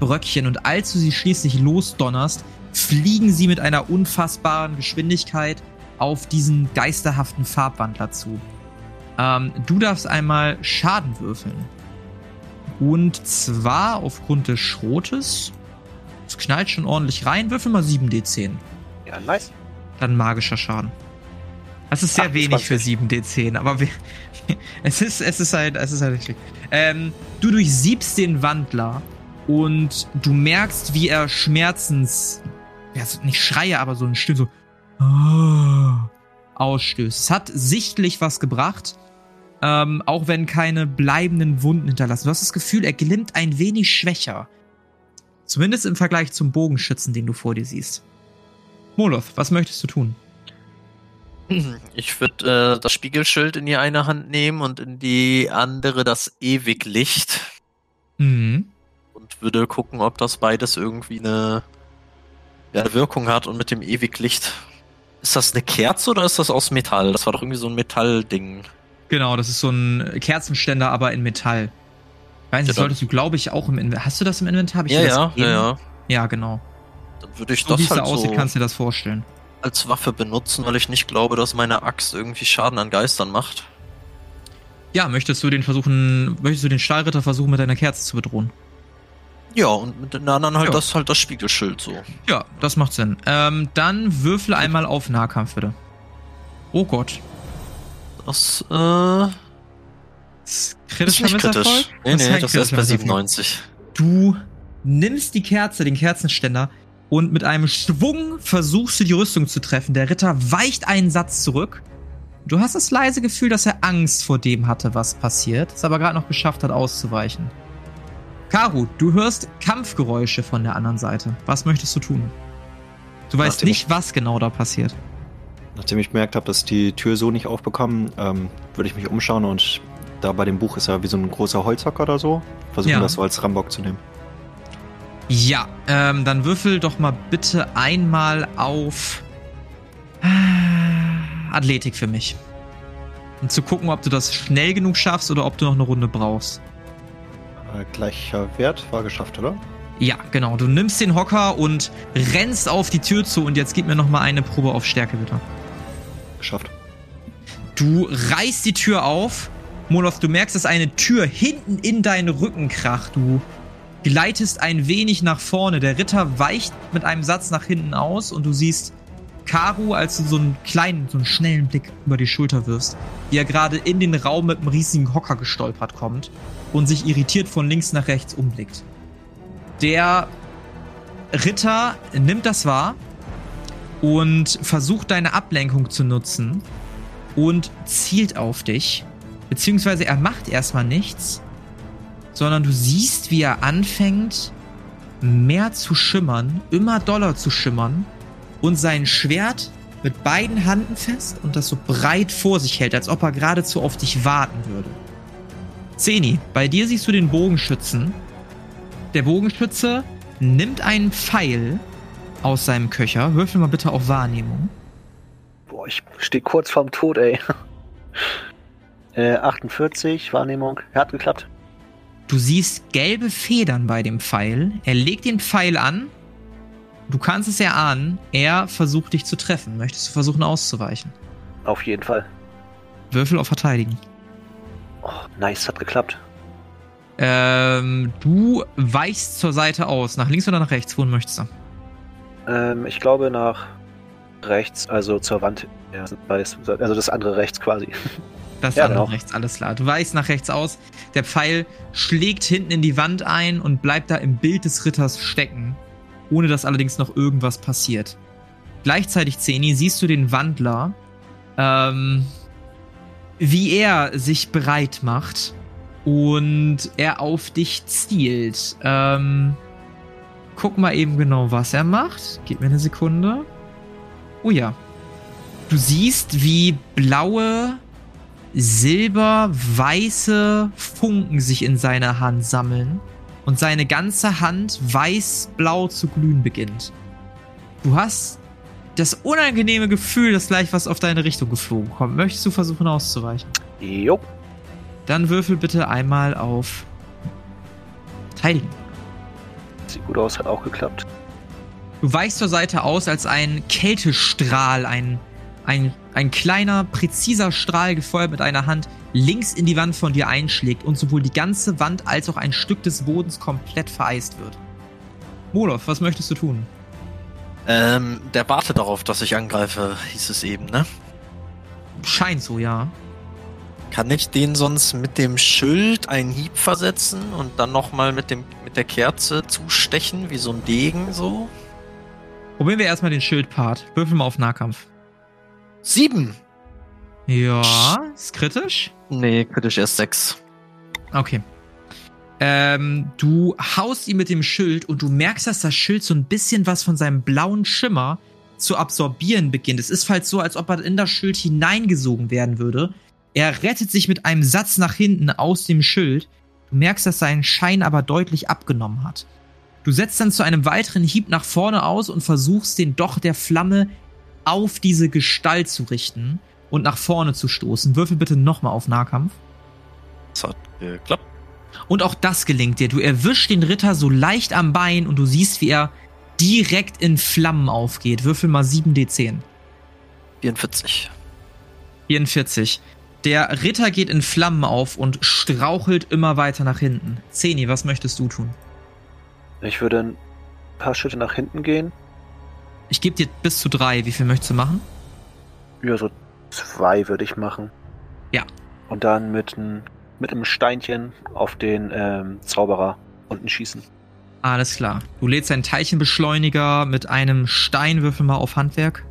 Bröckchen. Und als du sie schließlich losdonnerst, fliegen sie mit einer unfassbaren Geschwindigkeit auf diesen geisterhaften Farbwandler zu. Ähm, du darfst einmal Schaden würfeln. Und zwar aufgrund des Schrotes. Es knallt schon ordentlich rein. Würfel mal 7d10. Ja, nice. Dann magischer Schaden. Das ist sehr wenig für 7d10, aber wir, es, ist, es ist halt, es ist halt richtig. Ähm, du durchsiebst den Wandler und du merkst, wie er Schmerzens, ja, nicht Schreie, aber so ein Stimme so ah, ausstößt. Es hat sichtlich was gebracht, ähm, auch wenn keine bleibenden Wunden hinterlassen. Du hast das Gefühl, er glimmt ein wenig schwächer. Zumindest im Vergleich zum Bogenschützen, den du vor dir siehst. Moloth, was möchtest du tun? Ich würde äh, das Spiegelschild in die eine Hand nehmen und in die andere das Ewiglicht Mhm. Und würde gucken, ob das beides irgendwie eine ja, Wirkung hat und mit dem Ewiglicht. Ist das eine Kerze oder ist das aus Metall? Das war doch irgendwie so ein Metallding. Genau, das ist so ein Kerzenständer, aber in Metall. Weiß nicht, Ja, solltest du, glaube ich, auch im Inventar. Hast du das im Inventar? Hab ich Ja, ja, ja, ja. Ja, genau. Dann würde ich So wie das es da halt aussieht, so kannst du dir das vorstellen. als Waffe benutzen, weil ich nicht glaube, dass meine Axt irgendwie Schaden an Geistern macht. Ja, möchtest du den versuchen, möchtest du den Stahlritter versuchen, mit deiner Kerze zu bedrohen? Ja, und mit den anderen halt Ja. das halt das Spiegelschild so. Ja, das macht Sinn. Ähm, dann würfel einmal auf Nahkampf, bitte. Oh Gott. Das, äh, Ist ist nicht kritisch. Nee, ist nee, das ist bei kritischer 97. Du nimmst die Kerze, den Kerzenständer, und mit einem Schwung versuchst du die Rüstung zu treffen. Der Ritter weicht einen Satz zurück. Du hast das leise Gefühl, dass er Angst vor dem hatte, was passiert, es aber gerade noch geschafft hat, auszuweichen. Karu, du hörst Kampfgeräusche von der anderen Seite. Was möchtest du tun? Du weißt Nachdem nicht, was genau da passiert. Nachdem ich gemerkt habe, dass die Tür so nicht aufbekommen, ähm, würde ich mich umschauen und da bei dem Buch ist ja wie so ein großer Holzhocker oder so. Versuchen Ja. das so als Rambock zu nehmen. Ja, ähm, dann würfel doch mal bitte einmal auf äh, Athletik für mich. Um zu gucken, ob du das schnell genug schaffst oder ob du noch eine Runde brauchst. Äh, gleicher Wert war geschafft, oder? Ja, genau. Du nimmst den Hocker und rennst auf die Tür zu und jetzt gib mir noch mal eine Probe auf Stärke, bitte. Geschafft. Du reißt die Tür auf. Moloth, du merkst, dass eine Tür hinten in deinen Rücken kracht. Du gleitest ein wenig nach vorne. Der Ritter weicht mit einem Satz nach hinten aus und du siehst Karu, als du so einen kleinen, so einen schnellen Blick über die Schulter wirfst, wie er gerade in den Raum mit einem riesigen Hocker gestolpert kommt und sich irritiert von links nach rechts umblickt. Der Ritter nimmt das wahr und versucht deine Ablenkung zu nutzen und zielt auf dich. Beziehungsweise er macht erstmal nichts, sondern du siehst, wie er anfängt, mehr zu schimmern, immer doller zu schimmern und sein Schwert mit beiden Handen fest und das so breit vor sich hält, als ob er geradezu auf dich warten würde. Zeni, bei dir siehst du den Bogenschützen. Der Bogenschütze nimmt einen Pfeil aus seinem Köcher. Würfel mal bitte auf Wahrnehmung. Boah, ich stehe kurz vorm Tod, ey. Äh, 48, Wahrnehmung. Hat geklappt. Du siehst gelbe Federn bei dem Pfeil. Er legt den Pfeil an. Du kannst es erahnen. Er versucht dich zu treffen. Möchtest du versuchen auszuweichen? Auf jeden Fall. Würfel auf Verteidigen. Nice, hat geklappt. Ähm, du weichst zur Seite aus. Nach links oder nach rechts? Wohin möchtest du? Ähm, ich glaube nach rechts, also zur Wand. Ja, also das andere rechts quasi. Das Ja, andere genau. rechts, alles klar. Du weichst nach rechts aus. Der Pfeil schlägt hinten in die Wand ein und bleibt da im Bild des Ritters stecken, ohne dass allerdings noch irgendwas passiert. Gleichzeitig, Zeni, siehst du den Wandler, ähm, wie er sich bereit macht und er auf dich zielt. Ähm, guck mal eben genau, was er macht. Gib mir eine Sekunde. Oh ja. Du siehst, wie blaue, silber-weiße Funken sich in seiner Hand sammeln und seine ganze Hand weiß-blau zu glühen beginnt. Du hast das unangenehme Gefühl, dass gleich was auf deine Richtung geflogen kommt. Möchtest du versuchen auszuweichen? Jo. Dann würfel bitte einmal auf Verteidigen. Sieht gut aus, hat auch geklappt. Du weichst zur Seite aus, als ein Kältestrahl, ein, ein, ein kleiner, präziser Strahl gefeuert mit einer Hand links in die Wand von dir einschlägt und sowohl die ganze Wand als auch ein Stück des Bodens komplett vereist wird. Moloth, was möchtest du tun? Ähm, der wartet darauf, dass ich angreife, hieß es eben, ne? Scheint so, ja. Kann ich den sonst mit dem Schild einen Hieb versetzen und dann nochmal mit dem mit der Kerze zustechen, wie so ein Degen so? Probieren wir erstmal den Schildpart. Würfel mal auf Nahkampf. Sieben! Ja, ist kritisch. Nee, kritisch erst sechs. Okay. Ähm, du haust ihn mit dem Schild und du merkst, dass das Schild so ein bisschen was von seinem blauen Schimmer zu absorbieren beginnt. Es ist halt so, als ob er in das Schild hineingesogen werden würde. Er rettet sich mit einem Satz nach hinten aus dem Schild. Du merkst, dass sein Schein aber deutlich abgenommen hat. Du setzt dann zu einem weiteren Hieb nach vorne aus und versuchst den Doch der Flamme auf diese Gestalt zu richten und nach vorne zu stoßen. Würfel bitte nochmal auf Nahkampf. Das hat geklappt. Und auch das gelingt dir. Du erwischst den Ritter so leicht am Bein und du siehst, wie er direkt in Flammen aufgeht. Würfel mal 7d10. 44. 44. Der Ritter geht in Flammen auf und strauchelt immer weiter nach hinten. Zeni, was möchtest du tun? Ich würde ein paar Schritte nach hinten gehen. Ich gebe dir bis zu drei. Wie viel möchtest du machen? Ja, so zwei würde ich machen. Ja. Und dann mit, ein, mit einem Steinchen auf den ähm, Zauberer unten schießen. Alles klar. Du lädst einen Teilchenbeschleuniger mit einem Steinwürfel mal auf Handwerk.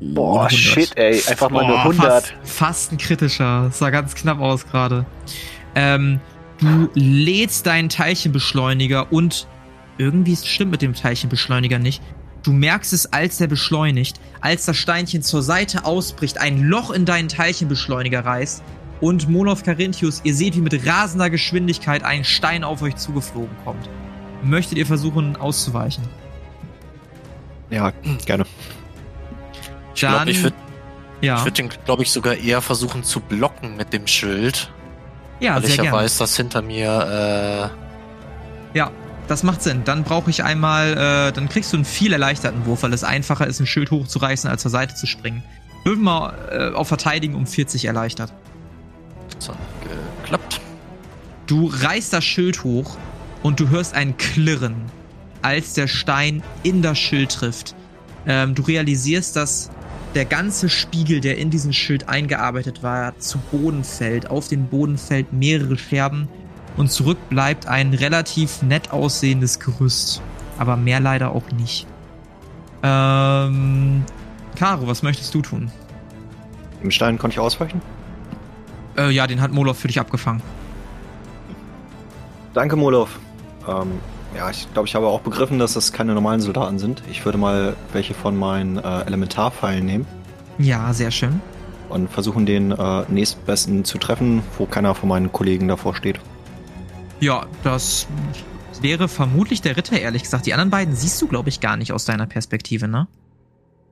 Boah, 100. shit, ey. Einfach mal nur Boah, 100. Fast, fast ein kritischer. Das sah ganz knapp aus gerade. Ähm, du lädst deinen Teilchenbeschleuniger und irgendwie stimmt mit dem Teilchenbeschleuniger nicht. Du merkst es, als er beschleunigt, als das Steinchen zur Seite ausbricht, ein Loch in deinen Teilchenbeschleuniger reißt und Molov Carinthius, ihr seht, wie mit rasender Geschwindigkeit ein Stein auf euch zugeflogen kommt. Möchtet ihr versuchen auszuweichen? Ja, gerne. Ich glaube, ich würde ja, ich würd den, glaube ich, sogar eher versuchen zu blocken mit dem Schild. ja, weil sehr ich ja gerne. weiß, dass hinter mir, Ja, das macht Sinn. Dann brauche ich einmal, äh, dann kriegst du einen viel erleichterten Wurf, weil es einfacher ist, ein Schild hochzureißen, als zur Seite zu springen. Würfen mal äh, auf Verteidigen um 40 erleichtert. Äh, das hat geklappt. Du reißt das Schild hoch und du hörst ein Klirren, als der Stein in das Schild trifft. Ähm, du realisierst, dass der ganze Spiegel, der in diesen Schild eingearbeitet war, zu Boden fällt. Auf den Boden fällt mehrere Scherben und zurück bleibt ein relativ nett aussehendes Gerüst. Aber mehr leider auch nicht. Ähm, Caro, was möchtest du tun? Im Stein konnte ich ausweichen. Äh, ja, den hat Molov für dich abgefangen. Danke, Molov. Ähm, ja, ich glaube, ich habe auch begriffen, dass das keine normalen Soldaten sind. Ich würde mal welche von meinen äh, Elementarpfeilen nehmen Ja, sehr schön. und versuchen, den äh, nächstbesten zu treffen, wo keiner von meinen Kollegen davor steht. Ja, das wäre vermutlich der Ritter, ehrlich gesagt. Die anderen beiden siehst du, glaube ich, gar nicht aus deiner Perspektive, ne?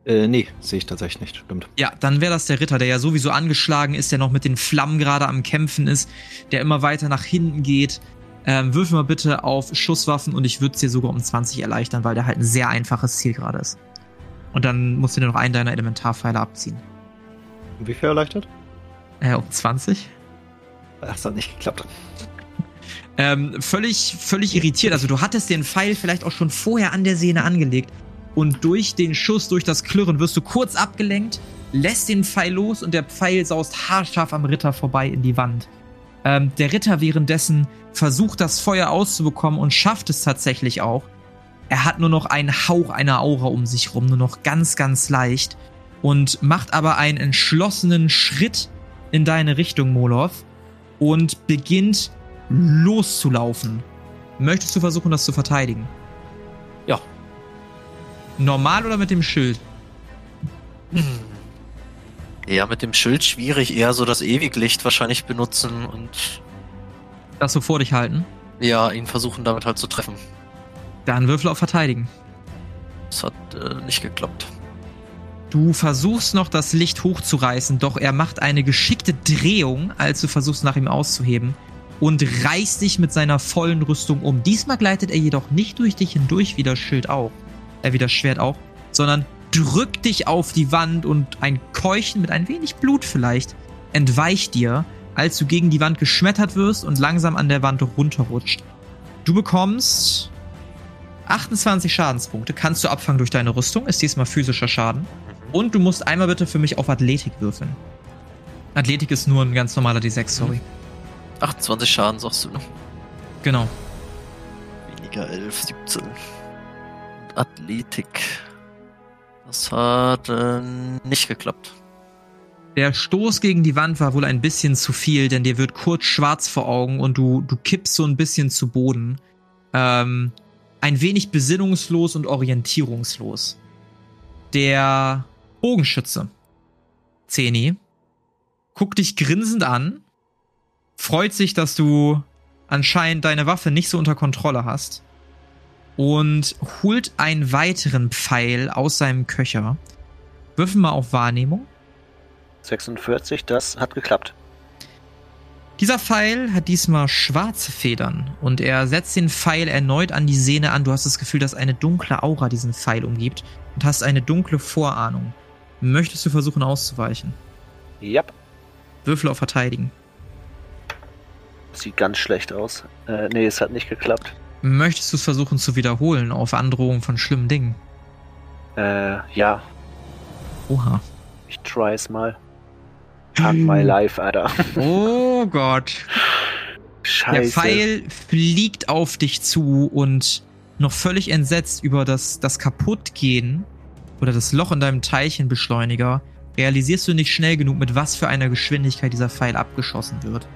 Äh, nee, sehe ich tatsächlich nicht. Stimmt. Ja, dann wäre das der Ritter, der ja sowieso angeschlagen ist, der noch mit den Flammen gerade am Kämpfen ist, der immer weiter nach hinten geht. Ähm, würfel mal bitte auf Schusswaffen und ich würde es dir sogar um 20 erleichtern, weil der halt ein sehr einfaches Ziel gerade ist. Und dann musst du dir noch einen deiner Elementarpfeile abziehen. Wie viel erleichtert? Äh, um 20? Ach, das hat nicht geklappt. ähm, völlig, völlig irritiert. Also du hattest den Pfeil vielleicht auch schon vorher an der Sehne angelegt und durch den Schuss, durch das Klirren wirst du kurz abgelenkt, lässt den Pfeil los und der Pfeil saust haarscharf am Ritter vorbei in die Wand. Ähm, der Ritter währenddessen versucht das Feuer auszubekommen und schafft es tatsächlich auch. Er hat nur noch einen Hauch einer Aura um sich rum, nur noch ganz, ganz leicht und macht aber einen entschlossenen Schritt in deine Richtung, Molov, und beginnt loszulaufen. Möchtest du versuchen, das zu verteidigen? Normal oder mit dem Schild? Ja, mit dem Schild schwierig, eher so das Ewiglicht wahrscheinlich benutzen und Das so vor dich halten? ja, ihn versuchen damit halt zu treffen. Dann würfel auf Verteidigen. Das hat äh, nicht geklappt. Du versuchst noch das Licht hochzureißen, doch er macht eine geschickte Drehung, als du versuchst nach ihm auszuheben und reißt dich mit seiner vollen Rüstung um. Diesmal gleitet er jedoch nicht durch dich hindurch wie das Schild auch, das Schwert auch, sondern drückt dich auf die Wand und ein Keuchen mit ein wenig Blut vielleicht entweicht dir, als du gegen die Wand geschmettert wirst und langsam an der Wand runterrutscht. Du bekommst 28 Schadenspunkte, kannst du abfangen durch deine Rüstung, ist diesmal physischer Schaden. Und du musst einmal bitte für mich auf Athletik würfeln. Athletik ist nur ein ganz normaler D6, sorry. 28 Schaden, sagst du, ne? Genau. Weniger 11, 17. Athletik. Das hat äh, nicht geklappt. Der Stoß gegen die Wand war wohl ein bisschen zu viel, denn dir wird kurz schwarz vor Augen und du, du kippst so ein bisschen zu Boden. Ähm, ein wenig besinnungslos und orientierungslos. Der Bogenschütze, Zeni, guckt dich grinsend an, freut sich, dass du anscheinend deine Waffe nicht so unter Kontrolle hast und holt einen weiteren Pfeil aus seinem Köcher. Würfel mal auf Wahrnehmung. 46, das hat geklappt. Dieser Pfeil hat diesmal schwarze Federn und er setzt den Pfeil erneut an die Sehne an. Du hast das Gefühl, dass eine dunkle Aura diesen Pfeil umgibt und hast eine dunkle Vorahnung. Möchtest du versuchen auszuweichen? Ja. Würfel auf Verteidigen. Sieht ganz schlecht aus. Äh, nee, es hat nicht geklappt. Möchtest du es versuchen zu wiederholen auf Androhung von schlimmen Dingen? Äh, ja. Oha. Ich try es mal. Fuck my life, Alter. Oh Gott. Scheiße. Der Pfeil fliegt auf dich zu und noch völlig entsetzt über das, das Kaputtgehen oder das Loch in deinem Teilchenbeschleuniger realisierst du nicht schnell genug, mit was für einer Geschwindigkeit dieser Pfeil abgeschossen wird.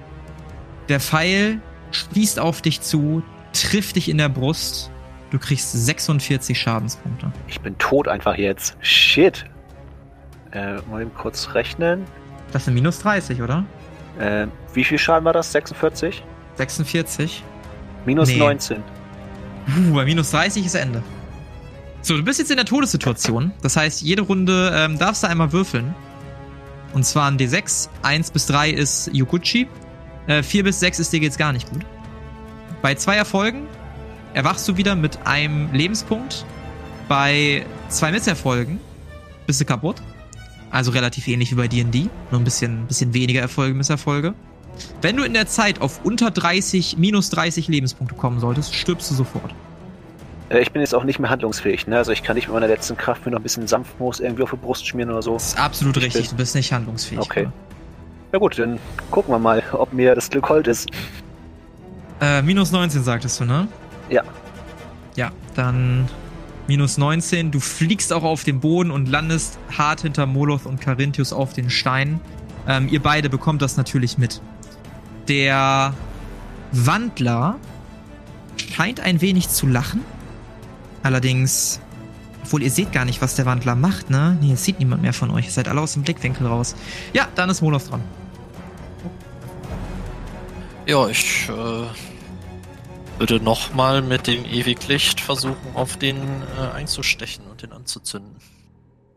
Der Pfeil spießt auf dich zu, trifft dich in der Brust. Du kriegst 46 Schadenspunkte. Ich bin tot einfach jetzt. Shit. Äh, mal eben kurz rechnen. Das sind minus 30, oder? Äh, wie viel Schaden war das? 46? 46. Minus Nee. 19. Uh, bei minus 30 ist Ende. So, du bist jetzt in der Todessituation. Das heißt, jede Runde ähm, darfst du einmal würfeln. Und zwar ein D6. 1 bis 3 ist Yukuchi. Äh, 4 bis 6 ist dir geht's gar nicht gut. Bei zwei Erfolgen erwachst du wieder mit einem Lebenspunkt. Bei zwei Misserfolgen bist du kaputt. Also relativ ähnlich wie bei D&D. Nur ein bisschen, bisschen weniger Erfolge, Misserfolge. Wenn du in der Zeit auf unter 30, minus 30 Lebenspunkte kommen solltest, stirbst du sofort. Äh, ich bin jetzt auch nicht mehr handlungsfähig, ne? Also ich kann nicht mit meiner letzten Kraft mir noch ein bisschen Sanftmoos irgendwie auf die Brust schmieren oder so. Das ist absolut Ich richtig, bin- du bist nicht handlungsfähig. Okay. Na gut, dann gucken wir mal, ob mir das Glück hold ist. Äh, minus 19 sagtest du, ne? Ja. Ja, dann minus 19. Du fliegst auch auf den Boden und landest hart hinter Moloth und Carinthius auf den Steinen. Ähm, ihr beide bekommt das natürlich mit. Der Wandler scheint ein wenig zu lachen. Allerdings, obwohl ihr seht gar nicht, was der Wandler macht, ne? Nee, es sieht niemand mehr von euch. Ihr seid alle aus dem Blickwinkel raus. Ja, dann ist Moloth dran. Ja, ich äh, würde nochmal mit dem Ewiglicht versuchen, auf den äh, einzustechen und den anzuzünden.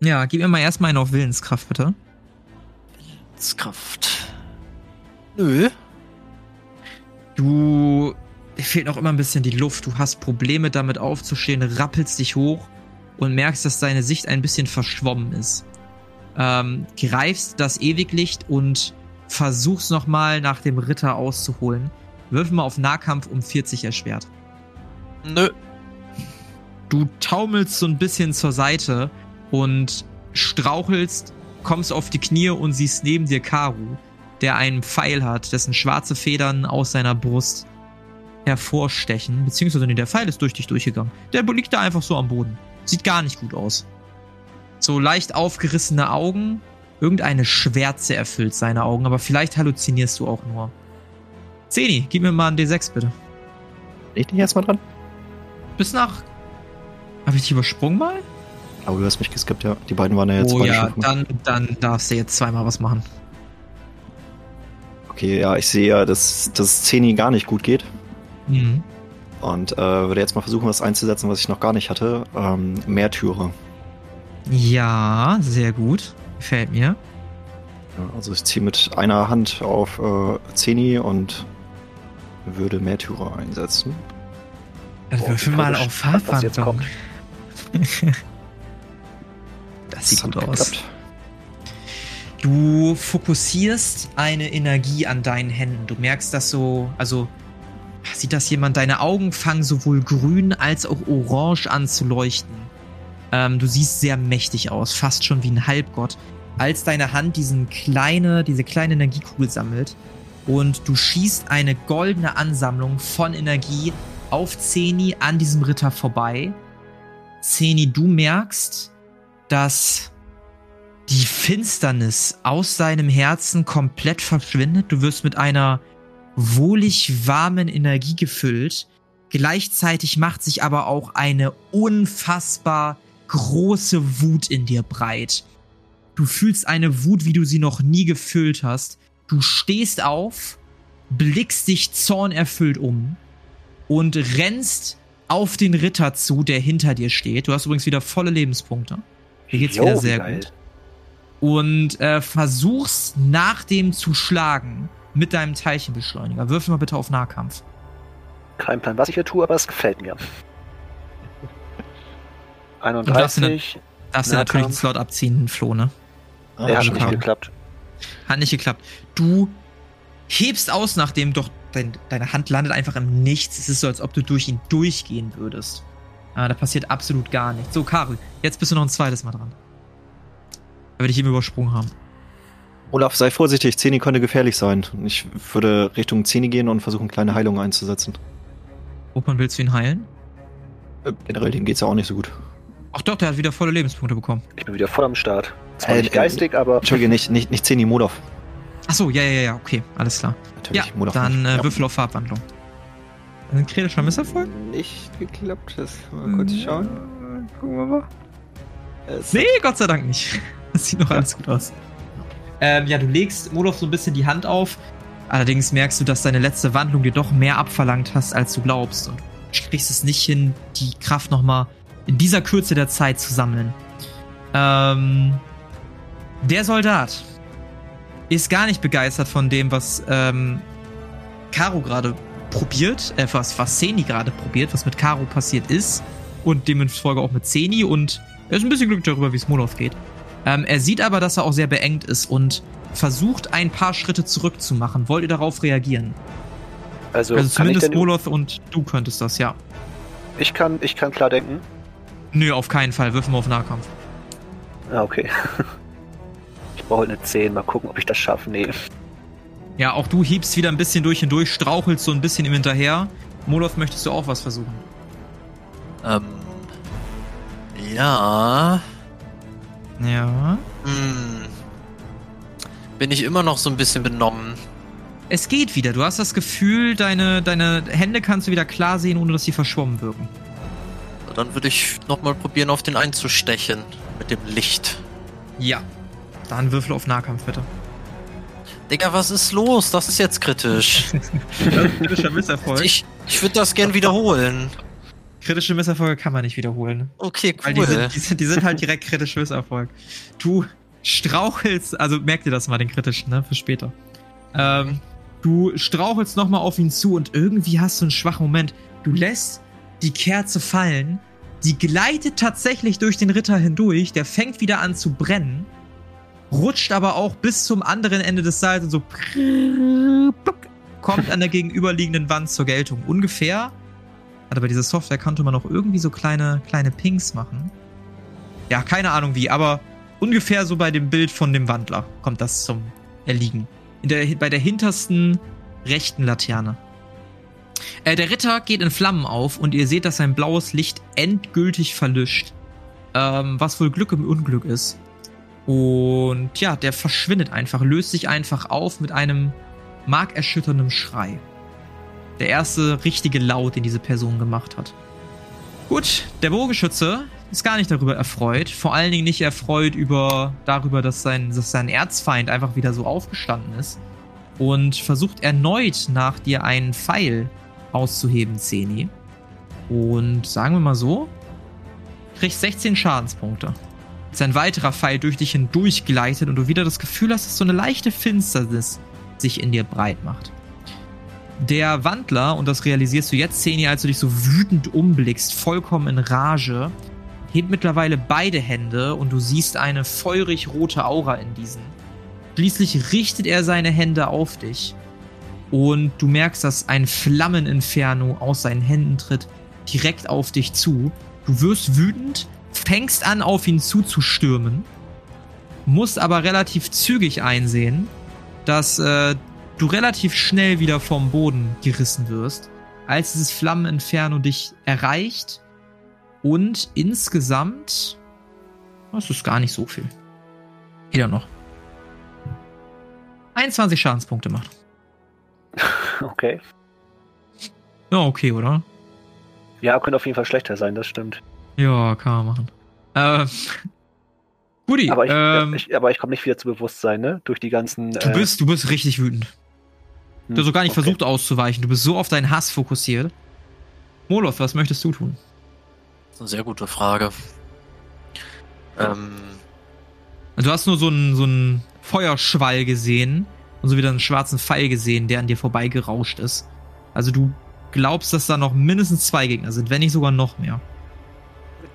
Ja, gib mir mal erstmal einen auf Willenskraft, bitte. Kraft. Nö. Du. Dir fehlt noch immer ein bisschen die Luft. Du hast Probleme damit aufzustehen, rappelst dich hoch und merkst, dass deine Sicht ein bisschen verschwommen ist. Ähm, greifst das Ewiglicht und versuchst nochmal nach dem Ritter auszuholen. Wirf mal auf Nahkampf um 40 erschwert. Nö. Du taumelst so ein bisschen zur Seite und strauchelst, kommst auf die Knie und siehst neben dir Karu, der einen Pfeil hat, dessen schwarze Federn aus seiner Brust hervorstechen. Beziehungsweise, nee, der Pfeil ist durch dich durchgegangen. Der liegt da einfach so am Boden. Sieht gar nicht gut aus. So leicht aufgerissene Augen. Irgendeine Schwärze erfüllt seine Augen, aber vielleicht halluzinierst du auch nur. Zeni, gib mir mal einen D6, bitte. Ich nicht erstmal dran? Bis nach. Habe ich dich übersprungen mal? Aber du hast mich geskippt, ja. Die beiden waren ja jetzt oh ja, dann, dann darfst du jetzt zweimal was machen. Okay, ja, ich sehe ja, dass das Zeni gar nicht gut geht. Mhm. Und äh, würde jetzt mal versuchen, was einzusetzen, was ich noch gar nicht hatte. Ähm, Märtyrer. Ja, sehr gut. Gefällt mir. Ja, also ich ziehe mit einer Hand auf äh, Zeni und würde Märtyrer einsetzen. Dann Boah, würfel bin mal auf Farbwandlung. das sieht gut aus. geklappt. Du fokussierst eine Energie an deinen Händen. Du merkst das so, also sieht das jemand, deine Augen fangen sowohl grün als auch orange an zu leuchten. Ähm, du siehst sehr mächtig aus, fast schon wie ein Halbgott, als deine Hand diesen kleine, diese kleine Energiekugel sammelt und du schießt eine goldene Ansammlung von Energie auf Zeni an diesem Ritter vorbei. Zeni, du merkst, dass die Finsternis aus deinem Herzen komplett verschwindet. Du wirst mit einer wohlig warmen Energie gefüllt. Gleichzeitig macht sich aber auch eine unfassbar große Wut in dir breit. Du fühlst eine Wut, wie du sie noch nie gefüllt hast. Du stehst auf, blickst dich zornerfüllt um und rennst auf den Ritter zu, der hinter dir steht. Du hast übrigens wieder volle Lebenspunkte. Hier geht's Jo, wieder wie sehr geil. gut. Und äh, versuchst nach dem zu schlagen mit deinem Teilchenbeschleuniger. Würfel mal bitte auf Nahkampf. Kein Plan, was ich hier tue, aber es gefällt mir. darfst du 31. Darfst du natürlich den Nahkampf. Slot abziehen, Flo, ne? Ah, Der hat schon nicht geklappt. Hat nicht geklappt. Du hebst aus, nachdem doch dein, deine Hand landet einfach im Nichts. Es ist so, als ob du durch ihn durchgehen würdest. Aber da passiert absolut gar nichts. So, Karel, jetzt bist du noch ein zweites Mal dran. Da würde ich eben übersprungen haben. Olaf, sei vorsichtig, Zeni könnte gefährlich sein. Ich würde Richtung Zeni gehen und versuchen, kleine Heilungen einzusetzen. Wovon willst du ihn heilen? Äh, Generell, dem geht's ja auch nicht so gut. Ach doch, der hat wieder volle Lebenspunkte bekommen. Ich bin wieder voll am Start. Zwar Äh, nicht äh, geistig, aber Entschuldige, nicht, nicht, nicht Zeni, Modov. Ach so, ja, ja, ja, okay, alles klar. Ja, Natürlich, Modov dann nicht. äh, Ja. Würfel auf Farbwandlung. Ein kritischer Misserfolg? Nicht geklappt, das mal kurz schauen. Gucken wir mal. Es- Nee, Gott sei Dank nicht. Das sieht noch alles gut aus. Ähm, ja, du legst Molov so ein bisschen die Hand auf. Allerdings merkst du, dass deine letzte Wandlung dir doch mehr abverlangt hast, als du glaubst. Und du kriegst es nicht hin, die Kraft nochmal in dieser Kürze der Zeit zu sammeln. Ähm, der Soldat ist gar nicht begeistert von dem, was ähm, Caro gerade probiert, äh, was, was Seni gerade probiert, was mit Caro passiert ist. Und demzufolge auch mit Seni und er ist ein bisschen glücklich darüber, wie es Molov geht. Ähm, er sieht aber, dass er auch sehr beengt ist und versucht, ein paar Schritte zurückzumachen. Wollt ihr darauf reagieren? also, Also zumindest Moloth und du könntest das, ja. ich kann, ich kann klar denken. Nö, auf keinen Fall. Wirf mal auf Nahkampf. Ah, okay. Ich brauche halt eine 10, mal gucken, ob ich das schaffe. Nee. Ja, auch du hiebst wieder ein bisschen durch und durch, strauchelst so ein bisschen ihm hinterher. Moloth, möchtest du auch was versuchen? Ähm, ja. Ja. Hm. Bin ich immer noch so ein bisschen benommen. Es geht wieder. Du hast das Gefühl, deine, deine Hände kannst du wieder klar sehen, ohne dass sie verschwommen wirken. Dann würde ich nochmal probieren, auf den einzustechen. Mit dem Licht. Ja. Dann würfel auf Nahkampf, bitte. Digga, was ist los? Das ist jetzt kritisch. Kritischer Misserfolg. Ich, ich würde das gern wiederholen. Kritische Misserfolge kann man nicht wiederholen. Okay, Weil die cool. sind, die, sind, die sind halt direkt kritisch Misserfolg. Du strauchelst, also merk dir das mal, den kritischen, ne, für später. Ähm, du strauchelst nochmal auf ihn zu und irgendwie hast du einen schwachen Moment. Du lässt die Kerze fallen, die gleitet tatsächlich durch den Ritter hindurch, der fängt wieder an zu brennen, rutscht aber auch bis zum anderen Ende des Saals und so kommt an der gegenüberliegenden Wand zur Geltung. Ungefähr also bei dieser Software konnte man auch irgendwie so kleine, kleine Pings machen. Ja, keine Ahnung wie, aber ungefähr so bei dem Bild von dem Wandler kommt das zum Erliegen. Der, bei der hintersten rechten Laterne. Äh, der Ritter geht in Flammen auf und ihr seht, dass sein blaues Licht endgültig verlischt. Ähm, was wohl Glück im Unglück ist. Und ja, der verschwindet einfach, löst sich einfach auf mit einem markerschütternden Schrei der erste richtige Laut, den diese Person gemacht hat. Gut, der Bogenschütze ist gar nicht darüber erfreut. Vor allen Dingen nicht erfreut über, darüber, dass sein, dass sein Erzfeind einfach wieder so aufgestanden ist. Und versucht erneut nach dir einen Pfeil auszuheben, Zeni. Und sagen wir mal so, kriegst 16 Schadenspunkte. Als ein weiterer Pfeil durch dich hindurch gleitet und du wieder das Gefühl hast, dass so eine leichte Finsternis sich in dir breit macht. Der Wandler, und das realisierst du jetzt, Zeni, als du dich so wütend umblickst, vollkommen in Rage, hebt mittlerweile beide Hände und du siehst eine feurig rote Aura in diesen. Schließlich richtet er seine Hände auf dich und du merkst, dass ein Flammeninferno aus seinen Händen tritt, direkt auf dich zu. Du wirst wütend, fängst an, auf ihn zuzustürmen, musst aber relativ zügig einsehen, dass äh, du relativ schnell wieder vom Boden gerissen wirst, als dieses Flammeninferno dich erreicht und insgesamt das ist gar nicht so viel. Jeder noch. 21 Schadenspunkte macht. Okay. Ja, okay, oder? Ja, könnte auf jeden Fall schlechter sein, das stimmt. Ja, kann man machen. Ähm. Guti, Aber ich, ähm, ich, aber ich komme nicht wieder zu Bewusstsein, ne? Durch die ganzen. du bist, du bist richtig wütend. Du hast auch gar nicht okay. versucht auszuweichen. Du bist so auf deinen Hass fokussiert. Moloth, was möchtest du tun? Das ist eine sehr gute Frage. Ähm, Du hast nur so einen, so einen Feuerschwall gesehen und so wieder einen schwarzen Pfeil gesehen, der an dir vorbeigerauscht ist. Also du glaubst, dass da noch mindestens zwei Gegner sind, wenn nicht sogar noch mehr.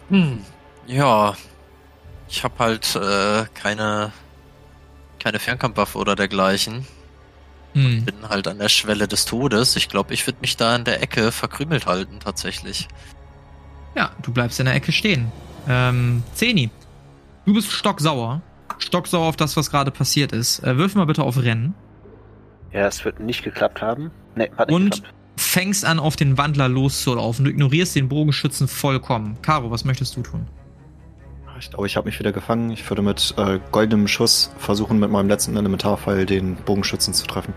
hm, ja, ich habe halt äh, keine keine Fernkampfwaffe oder dergleichen. Hm. Bin halt an der Schwelle des Todes. Ich glaube, ich würde mich da in der Ecke verkrümelt halten tatsächlich. Ja, du bleibst in der Ecke stehen. Ähm, Zeni, du bist stocksauer. Stocksauer auf das, was gerade passiert ist. Äh, wirf mal bitte auf Rennen. Ja, es wird nicht geklappt haben. Nee, hat nicht Und geklappt. fängst an, auf den Wandler loszulaufen. Du ignorierst den Bogenschützen vollkommen. Caro, was möchtest du tun? Ich glaube, ich habe mich wieder gefangen. Ich würde mit äh, goldenem Schuss versuchen, mit meinem letzten Elementarpfeil den Bogenschützen zu treffen.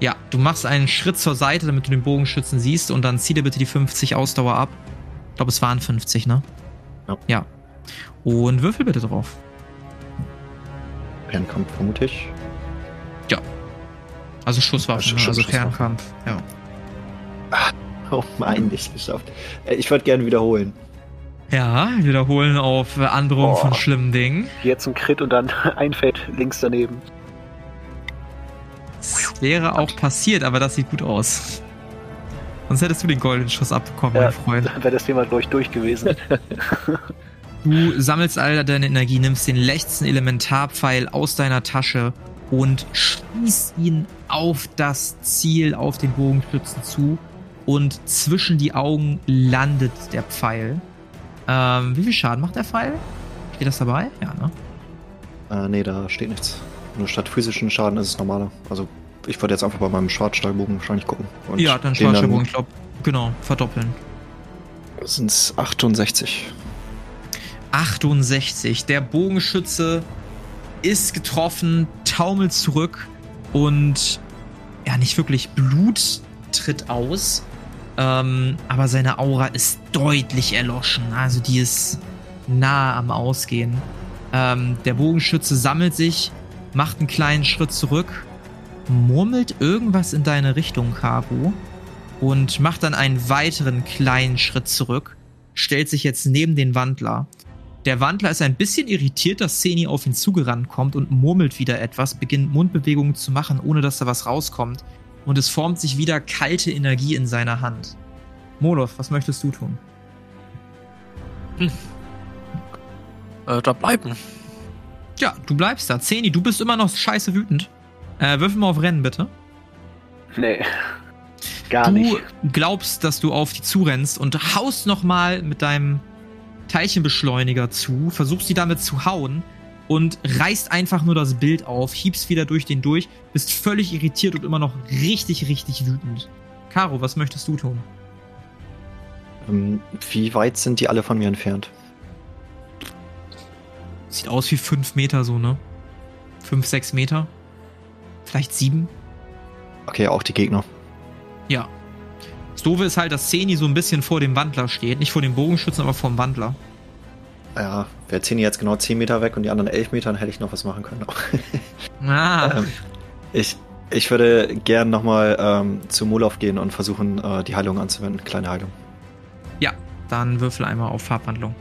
Ja, du machst einen Schritt zur Seite, damit du den Bogenschützen siehst und dann zieh dir bitte die 50 Ausdauer ab. Ich glaube, es waren 50, ne? Ja. Ja. Und würfel bitte drauf. Fernkampf vermute ich. Also Schusswaffen, Also ne? also Schusswaffen. Fernkampf. Ja. Oh mein, nicht geschafft. Äh, Ich würde gerne wiederholen. Ja, wiederholen auf äh, Androhung Boah. von schlimmen Dingen. Jetzt ein Crit und dann ein Feld links daneben. Das wäre auch passiert, aber das sieht gut aus. Sonst hättest du den goldenen Schuss abbekommen, Ja. mein Freund. Dann wäre das Thema, glaube ich, durch gewesen. Du sammelst all deine Energie, nimmst den letzten Elementarpfeil aus deiner Tasche und schießt ihn auf das Ziel, auf den Bogenschützen zu. Und zwischen die Augen landet der Pfeil. Ähm, wie viel Schaden macht der Pfeil? Steht das dabei? Ja, ne? Äh, nee, da steht nichts. Nur statt physischen Schaden ist es normaler. Also ich würde jetzt einfach bei meinem Schwarzstahlbogen wahrscheinlich gucken. Und ja, dann den Schwarzstabbogen, ich glaube. Genau, verdoppeln. Sind es 68. 68. Der Bogenschütze ist getroffen, taumelt zurück und ja, nicht wirklich Blut tritt aus, ähm, aber seine Aura ist deutlich erloschen. Also die ist nahe am Ausgehen. Ähm, der Bogenschütze sammelt sich, macht einen kleinen Schritt zurück, murmelt irgendwas in deine Richtung, Caro, und macht dann einen weiteren kleinen Schritt zurück, stellt sich jetzt neben den Wandler. Der Wandler ist ein bisschen irritiert, dass Seni auf ihn zugerannt kommt und murmelt wieder etwas, beginnt Mundbewegungen zu machen, ohne dass da was rauskommt. Und es formt sich wieder kalte Energie in seiner Hand. Moloth, was möchtest du tun? Äh, da bleiben. Ja, du bleibst da. Zeni, du bist immer noch scheiße wütend. Äh, würfel mal auf Rennen, bitte. nee. Gar du nicht. glaubst, dass du auf die zurennst und haust nochmal mit deinem Teilchenbeschleuniger zu, versuchst sie damit zu hauen und reißt einfach nur das Bild auf, hiebst wieder durch den durch, bist völlig irritiert und immer noch richtig, richtig wütend. Caro, was möchtest du tun? Ähm, wie weit sind die alle von mir entfernt? Sieht aus wie fünf Meter so, ne? Fünf, sechs Meter? Vielleicht sieben? Okay, auch die Gegner. Ja. Das Doofe ist halt, dass Seni so ein bisschen vor dem Wandler steht. Nicht vor dem Bogenschützen, aber vor dem Wandler. Ja, wäre 10 jetzt genau 10 Meter weg und die anderen 11 Meter, dann hätte ich noch was machen können. Ah, ähm, ich, ich würde gern nochmal ähm, zu Molov gehen und versuchen, äh, die Heilung anzuwenden. Kleine Heilung. ja. Dann würfel einmal auf Farbwandlung.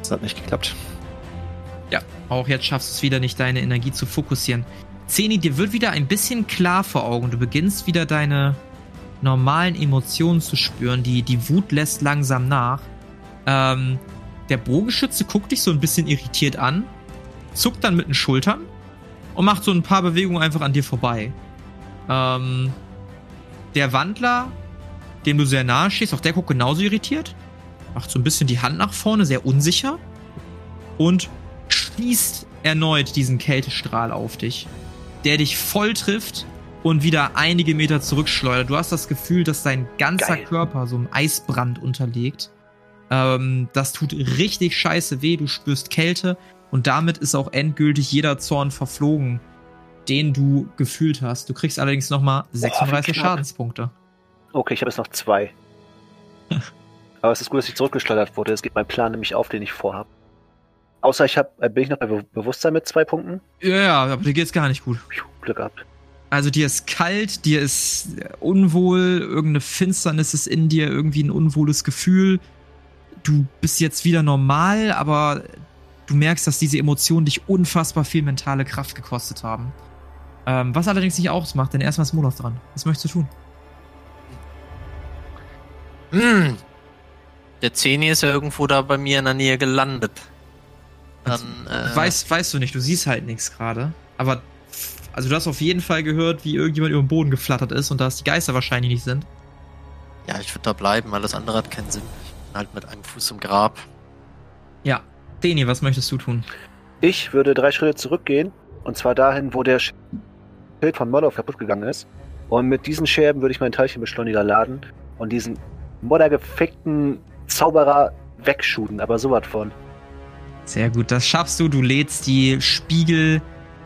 Das hat nicht geklappt. Ja, auch jetzt schaffst du es wieder nicht, deine Energie zu fokussieren. Zeni, dir wird wieder ein bisschen klar vor Augen. Du beginnst wieder deine normalen Emotionen zu spüren. Die, die Wut lässt langsam nach. Ähm, der Bogenschütze guckt dich so ein bisschen irritiert an, zuckt dann mit den Schultern und macht so ein paar Bewegungen einfach an dir vorbei. Ähm, der Wandler, dem du sehr nahe stehst, auch der guckt genauso irritiert. Macht so ein bisschen die Hand nach vorne, sehr unsicher. Und schießt erneut diesen Kältestrahl auf dich, der dich voll trifft und wieder einige Meter zurückschleudert. Du hast das Gefühl, dass dein ganzer Geil. Körper so einem Eisbrand unterliegt. Ähm, das tut richtig scheiße weh, du spürst Kälte und damit ist auch endgültig jeder Zorn verflogen, den du gefühlt hast. Du kriegst allerdings nochmal 36 knapp. Schadenspunkte. Okay, ich habe jetzt noch zwei. Aber es ist gut, dass ich zurückgeschleudert wurde. Es geht mein Plan nämlich auf, den ich vorhabe. Außer ich habe, bin ich noch bei Be Bewusstsein mit zwei Punkten? Ja, ja, aber dir geht's gar nicht gut. Glück gehabt. Also dir ist kalt, dir ist unwohl, irgendeine Finsternis ist in dir, irgendwie ein unwohles Gefühl. Du bist jetzt wieder normal, aber du merkst, dass diese Emotionen dich unfassbar viel mentale Kraft gekostet haben. Ähm, was allerdings nicht ausmacht, denn erstmal ist Molov dran. Was möchtest du tun? Hm. Der Zeni ist ja irgendwo da bei mir in der Nähe gelandet. Dann, äh, weißt, weißt du nicht, du siehst halt nichts gerade. Aber also du hast auf jeden Fall gehört, wie irgendjemand über den Boden geflattert ist und dass die Geister wahrscheinlich nicht sind. Ja, ich würde da bleiben, alles andere hat keinen Sinn. Ich bin halt mit einem Fuß im Grab. Ja. Deni, was möchtest du tun? Ich würde drei Schritte zurückgehen. Und zwar dahin, wo der Schild von Molov kaputt gegangen ist. Und mit diesen Scherben würde ich meinen Teilchenbeschleuniger laden und diesen moddergefickten Zauberer wegschuden, aber sowas von. Sehr gut, das schaffst du. Du lädst die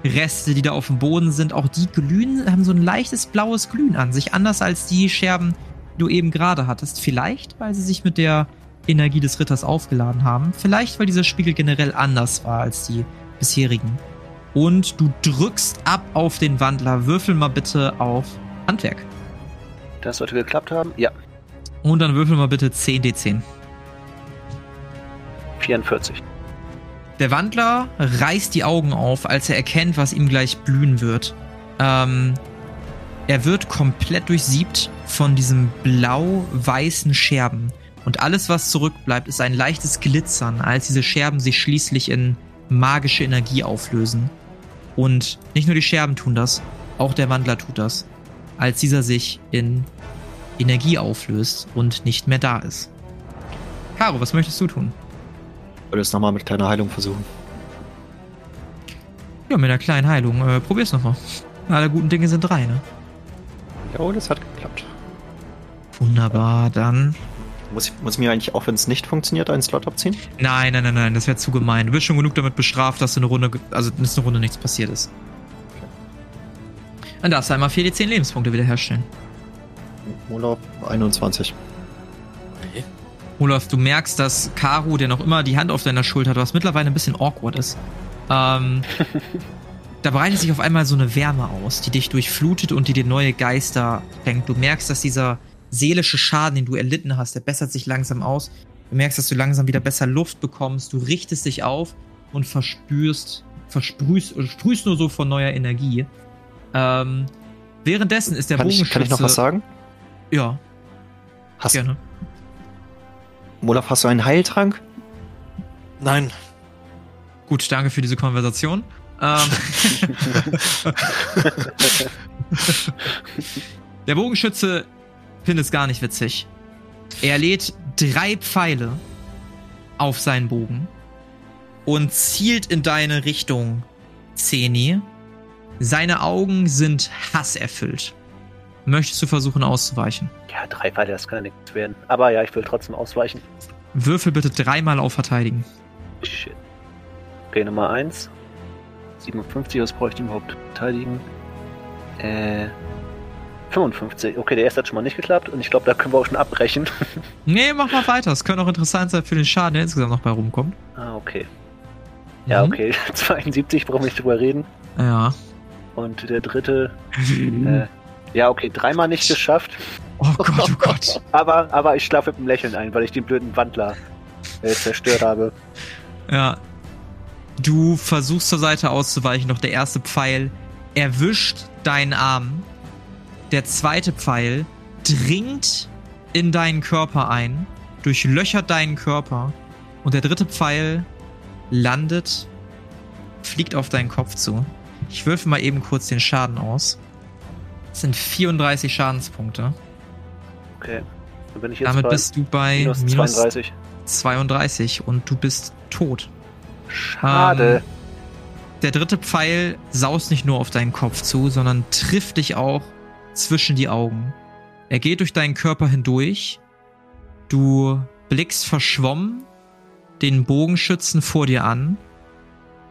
Spiegelreste, die da auf dem Boden sind, auch die glühen, haben so ein leichtes blaues Glühen an sich, anders als die Scherben, die du eben gerade hattest. Vielleicht, weil sie sich mit der Energie des Ritters aufgeladen haben. Vielleicht, weil dieser Spiegel generell anders war als die bisherigen. Und du drückst ab auf den Wandler. Würfel mal bitte auf Handwerk. Das sollte geklappt haben. Ja. Und dann würfel mal bitte 10d10. 44. Der Wandler reißt die Augen auf, als er erkennt, was ihm gleich blühen wird. Ähm, er wird komplett durchsiebt von diesem blau-weißen Scherben. Und alles, was zurückbleibt, ist ein leichtes Glitzern, als diese Scherben sich schließlich in magische Energie auflösen. Und nicht nur die Scherben tun das, auch der Wandler tut das, als dieser sich in Energie auflöst und nicht mehr da ist. Caro, was möchtest du tun? Ich würde es nochmal mit kleiner Heilung versuchen. Ja, mit einer kleinen Heilung. Äh, probier's nochmal. Alle guten Dinge sind drei, ne? Ja, das hat geklappt. Wunderbar, dann. Muss ich, muss ich mir eigentlich auch, wenn es nicht funktioniert, einen Slot abziehen? Nein, nein, nein, nein, das wäre zu gemein. Du bist schon genug damit bestraft, dass eine Runde, also dass eine Runde nichts passiert ist. Dann darfst du einmal 4 die 10 Lebenspunkte wiederherstellen. Urlaub 21. Olaf, du merkst, dass Karu, der noch immer die Hand auf deiner Schulter hat, was mittlerweile ein bisschen awkward ist, ähm, da breitet sich auf einmal so eine Wärme aus, die dich durchflutet und die dir neue Geister schenkt. Du merkst, dass dieser seelische Schaden, den du erlitten hast, der bessert sich langsam aus. Du merkst, dass du langsam wieder besser Luft bekommst. Du richtest dich auf und verspürst, versprühst, sprühst nur so von neuer Energie. Ähm, währenddessen ist der Kann ich, Bogenschütze... kann ich noch was sagen? Ja, Hast, gerne. Olaf, hast du einen Heiltrank? Nein. Gut, danke für diese Konversation. Ähm, der Bogenschütze findet es gar nicht witzig. Er lädt drei Pfeile auf seinen Bogen und zielt in deine Richtung, Zeni. Seine Augen sind hasserfüllt. Möchtest du versuchen auszuweichen? Ja, drei Pfeile, das kann ja nichts werden. Aber ja, ich will trotzdem ausweichen. Würfel bitte dreimal auf Verteidigen. Shit. Okay, Nummer 1. 57, was bräuchte ich überhaupt verteidigen? Äh. 55. Okay, der erste hat schon mal nicht geklappt und ich glaube, da können wir auch schon abbrechen. Nee, mach mal weiter. Es könnte auch interessant sein für den Schaden, der insgesamt noch bei rumkommt. ah, okay. Ja, Mhm. okay. 72 brauchen wir nicht drüber reden. Ja. Und der dritte. Äh, ja, okay, dreimal nicht geschafft. Oh Gott, oh Gott. Aber, aber ich schlafe mit einem Lächeln ein, weil ich den blöden Wandler äh, zerstört habe. Ja. Du versuchst zur Seite auszuweichen, doch der erste Pfeil erwischt deinen Arm. Der zweite Pfeil dringt in deinen Körper ein, durchlöchert deinen Körper. Und der dritte Pfeil landet, fliegt auf deinen Kopf zu. Ich würfe mal eben kurz den Schaden aus. Das sind 34 Schadenspunkte. Okay. Dann bin ich jetzt Damit bist du bei minus minus 32. 32 und du bist tot. Schade. Ähm, Der dritte Pfeil saust nicht nur auf deinen Kopf zu, sondern trifft dich auch zwischen die Augen. Er geht durch deinen Körper hindurch. Du blickst verschwommen den Bogenschützen vor dir an,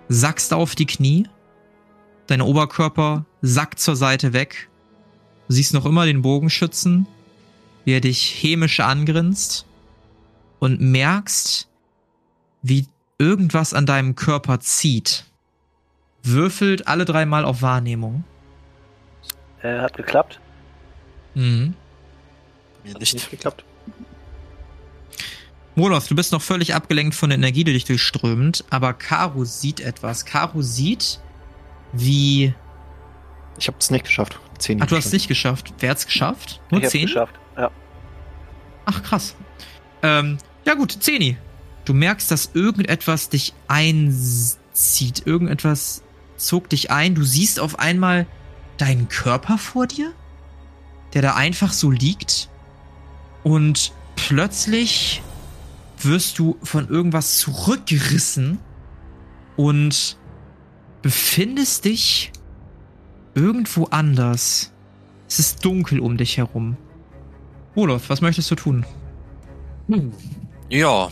sackst auf die Knie, dein Oberkörper sackt zur Seite weg. Du siehst noch immer den Bogenschützen, wie er dich hämisch angrinst und merkst, wie irgendwas an deinem Körper zieht. Würfelt alle dreimal auf Wahrnehmung. Äh, hat geklappt. Mhm. Mir Hat nicht. nicht geklappt. Moloth, du bist noch völlig abgelenkt von der Energie, die dich durchströmt, aber Karu sieht etwas. Karu sieht, wie. Ich habe es nicht geschafft. Zehn Ach, du hast es nicht geschafft. Wer hat's geschafft? Nur ich hab's zehn? geschafft. Ja. Ach, krass. Ähm, ja gut, Zeni. Du merkst, dass irgendetwas dich einzieht. Irgendetwas zog dich ein. Du siehst auf einmal deinen Körper vor dir, der da einfach so liegt. Und plötzlich wirst du von irgendwas zurückgerissen und befindest dich irgendwo anders. Es ist dunkel um dich herum. Olaf, was möchtest du tun? Ja.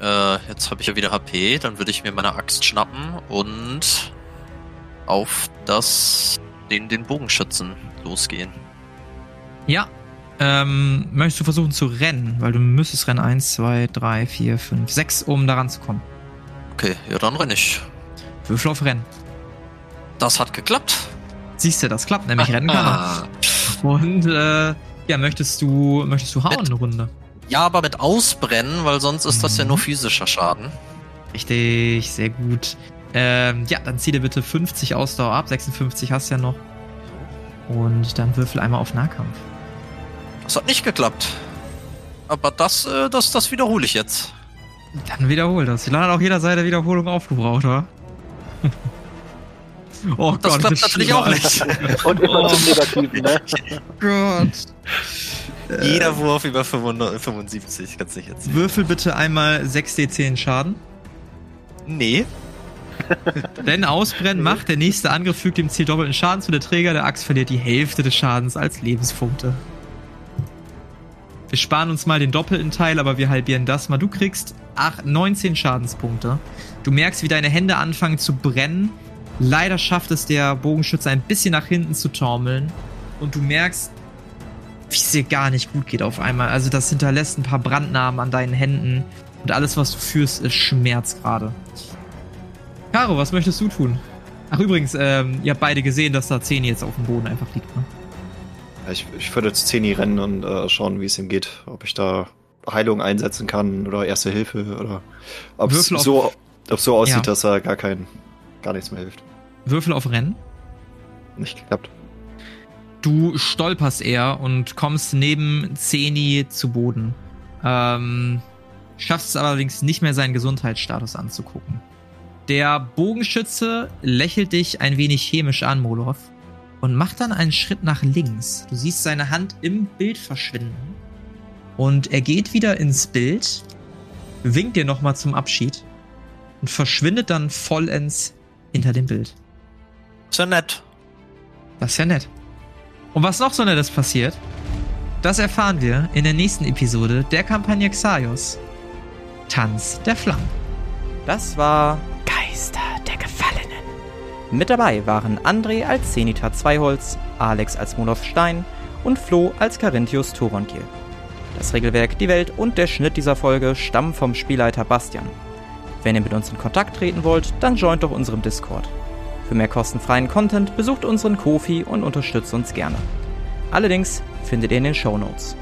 Äh, jetzt habe ich ja wieder HP. Dann würde ich mir meine Axt schnappen und auf das den, den Bogenschützen losgehen. Ja. Ähm, möchtest du versuchen zu rennen? Weil du müsstest rennen. Eins, zwei, drei, vier, fünf, sechs, um daran zu kommen. Okay, ja, dann renne ich. Würfel auf Rennen. Das hat geklappt. Siehst du, das klappt, nämlich rennen kann er. Ah. Und äh, ja, möchtest du, möchtest du hauen Mit- eine Runde? Ja, aber mit Ausbrennen, weil sonst ist das ja Mhm. nur physischer Schaden. Richtig, sehr gut. Ähm, ja, dann zieh dir bitte 50 Ausdauer ab. 56 hast du ja noch. Und dann würfel einmal auf Nahkampf. Das hat nicht geklappt. Aber das, äh, das, das wiederhole ich jetzt. Dann wiederhol das. Die Lan hat auch jeder Seite Wiederholung aufgebraucht, oder? oh Das klappt natürlich auch nicht. Und immer Oh. zum Negativen, ne? Gott. Jeder Wurf über 75, kannst du nicht jetzt. Würfel bitte einmal 6d10 Schaden. Nee. Wenn Ausbrennen macht, der nächste Angriff fügt dem Ziel doppelten Schaden zu. Der Träger der Axt verliert die Hälfte des Schadens als Lebenspunkte. Wir sparen uns mal den doppelten Teil, aber wir halbieren das mal. Du kriegst ach, 19 Schadenspunkte. Du merkst, wie deine Hände anfangen zu brennen. Leider schafft es der Bogenschütze ein bisschen nach hinten zu taumeln. Und du merkst, wie es dir gar nicht gut geht auf einmal. Also das hinterlässt ein paar Brandnarben an deinen Händen. Und alles, was du führst, ist Schmerz gerade. Caro, was möchtest du tun? Ach übrigens, ähm, ihr habt beide gesehen, dass da Zeni jetzt auf dem Boden einfach liegt. Ne? Ich, ich würde zu Zeni rennen und äh, schauen, wie es ihm geht. Ob ich da Heilung einsetzen kann oder Erste Hilfe oder ob es so, so aussieht, Ja. dass er gar kein, gar nichts mehr hilft. Würfel auf Rennen. Nicht geklappt. Du stolperst eher und kommst neben Zeni zu Boden. Ähm, schaffst es allerdings nicht mehr, seinen Gesundheitsstatus anzugucken. Der Bogenschütze lächelt dich ein wenig chemisch an, Moloth, und macht dann einen Schritt nach links. Du siehst seine Hand im Bild verschwinden. Und er geht wieder ins Bild, winkt dir nochmal zum Abschied und verschwindet dann vollends hinter dem Bild. Ist ja nett. Das ist ja nett. Und was noch so nettes passiert, das erfahren wir in der nächsten Episode der Kampagne Xaios. Tanz der Flammen. Das war Geister der Gefallenen. Mit dabei waren André als Zenita Zweiholz, Alex als Moloth Stein und Flo als Carinthius Thorongil. Das Regelwerk, die Welt und der Schnitt dieser Folge stammen vom Spielleiter Bastian. Wenn ihr mit uns in Kontakt treten wollt, dann joint doch unserem Discord. Für mehr kostenfreien Content besucht unseren Kofi und unterstützt uns gerne. Allerdings findet ihr in den Shownotes.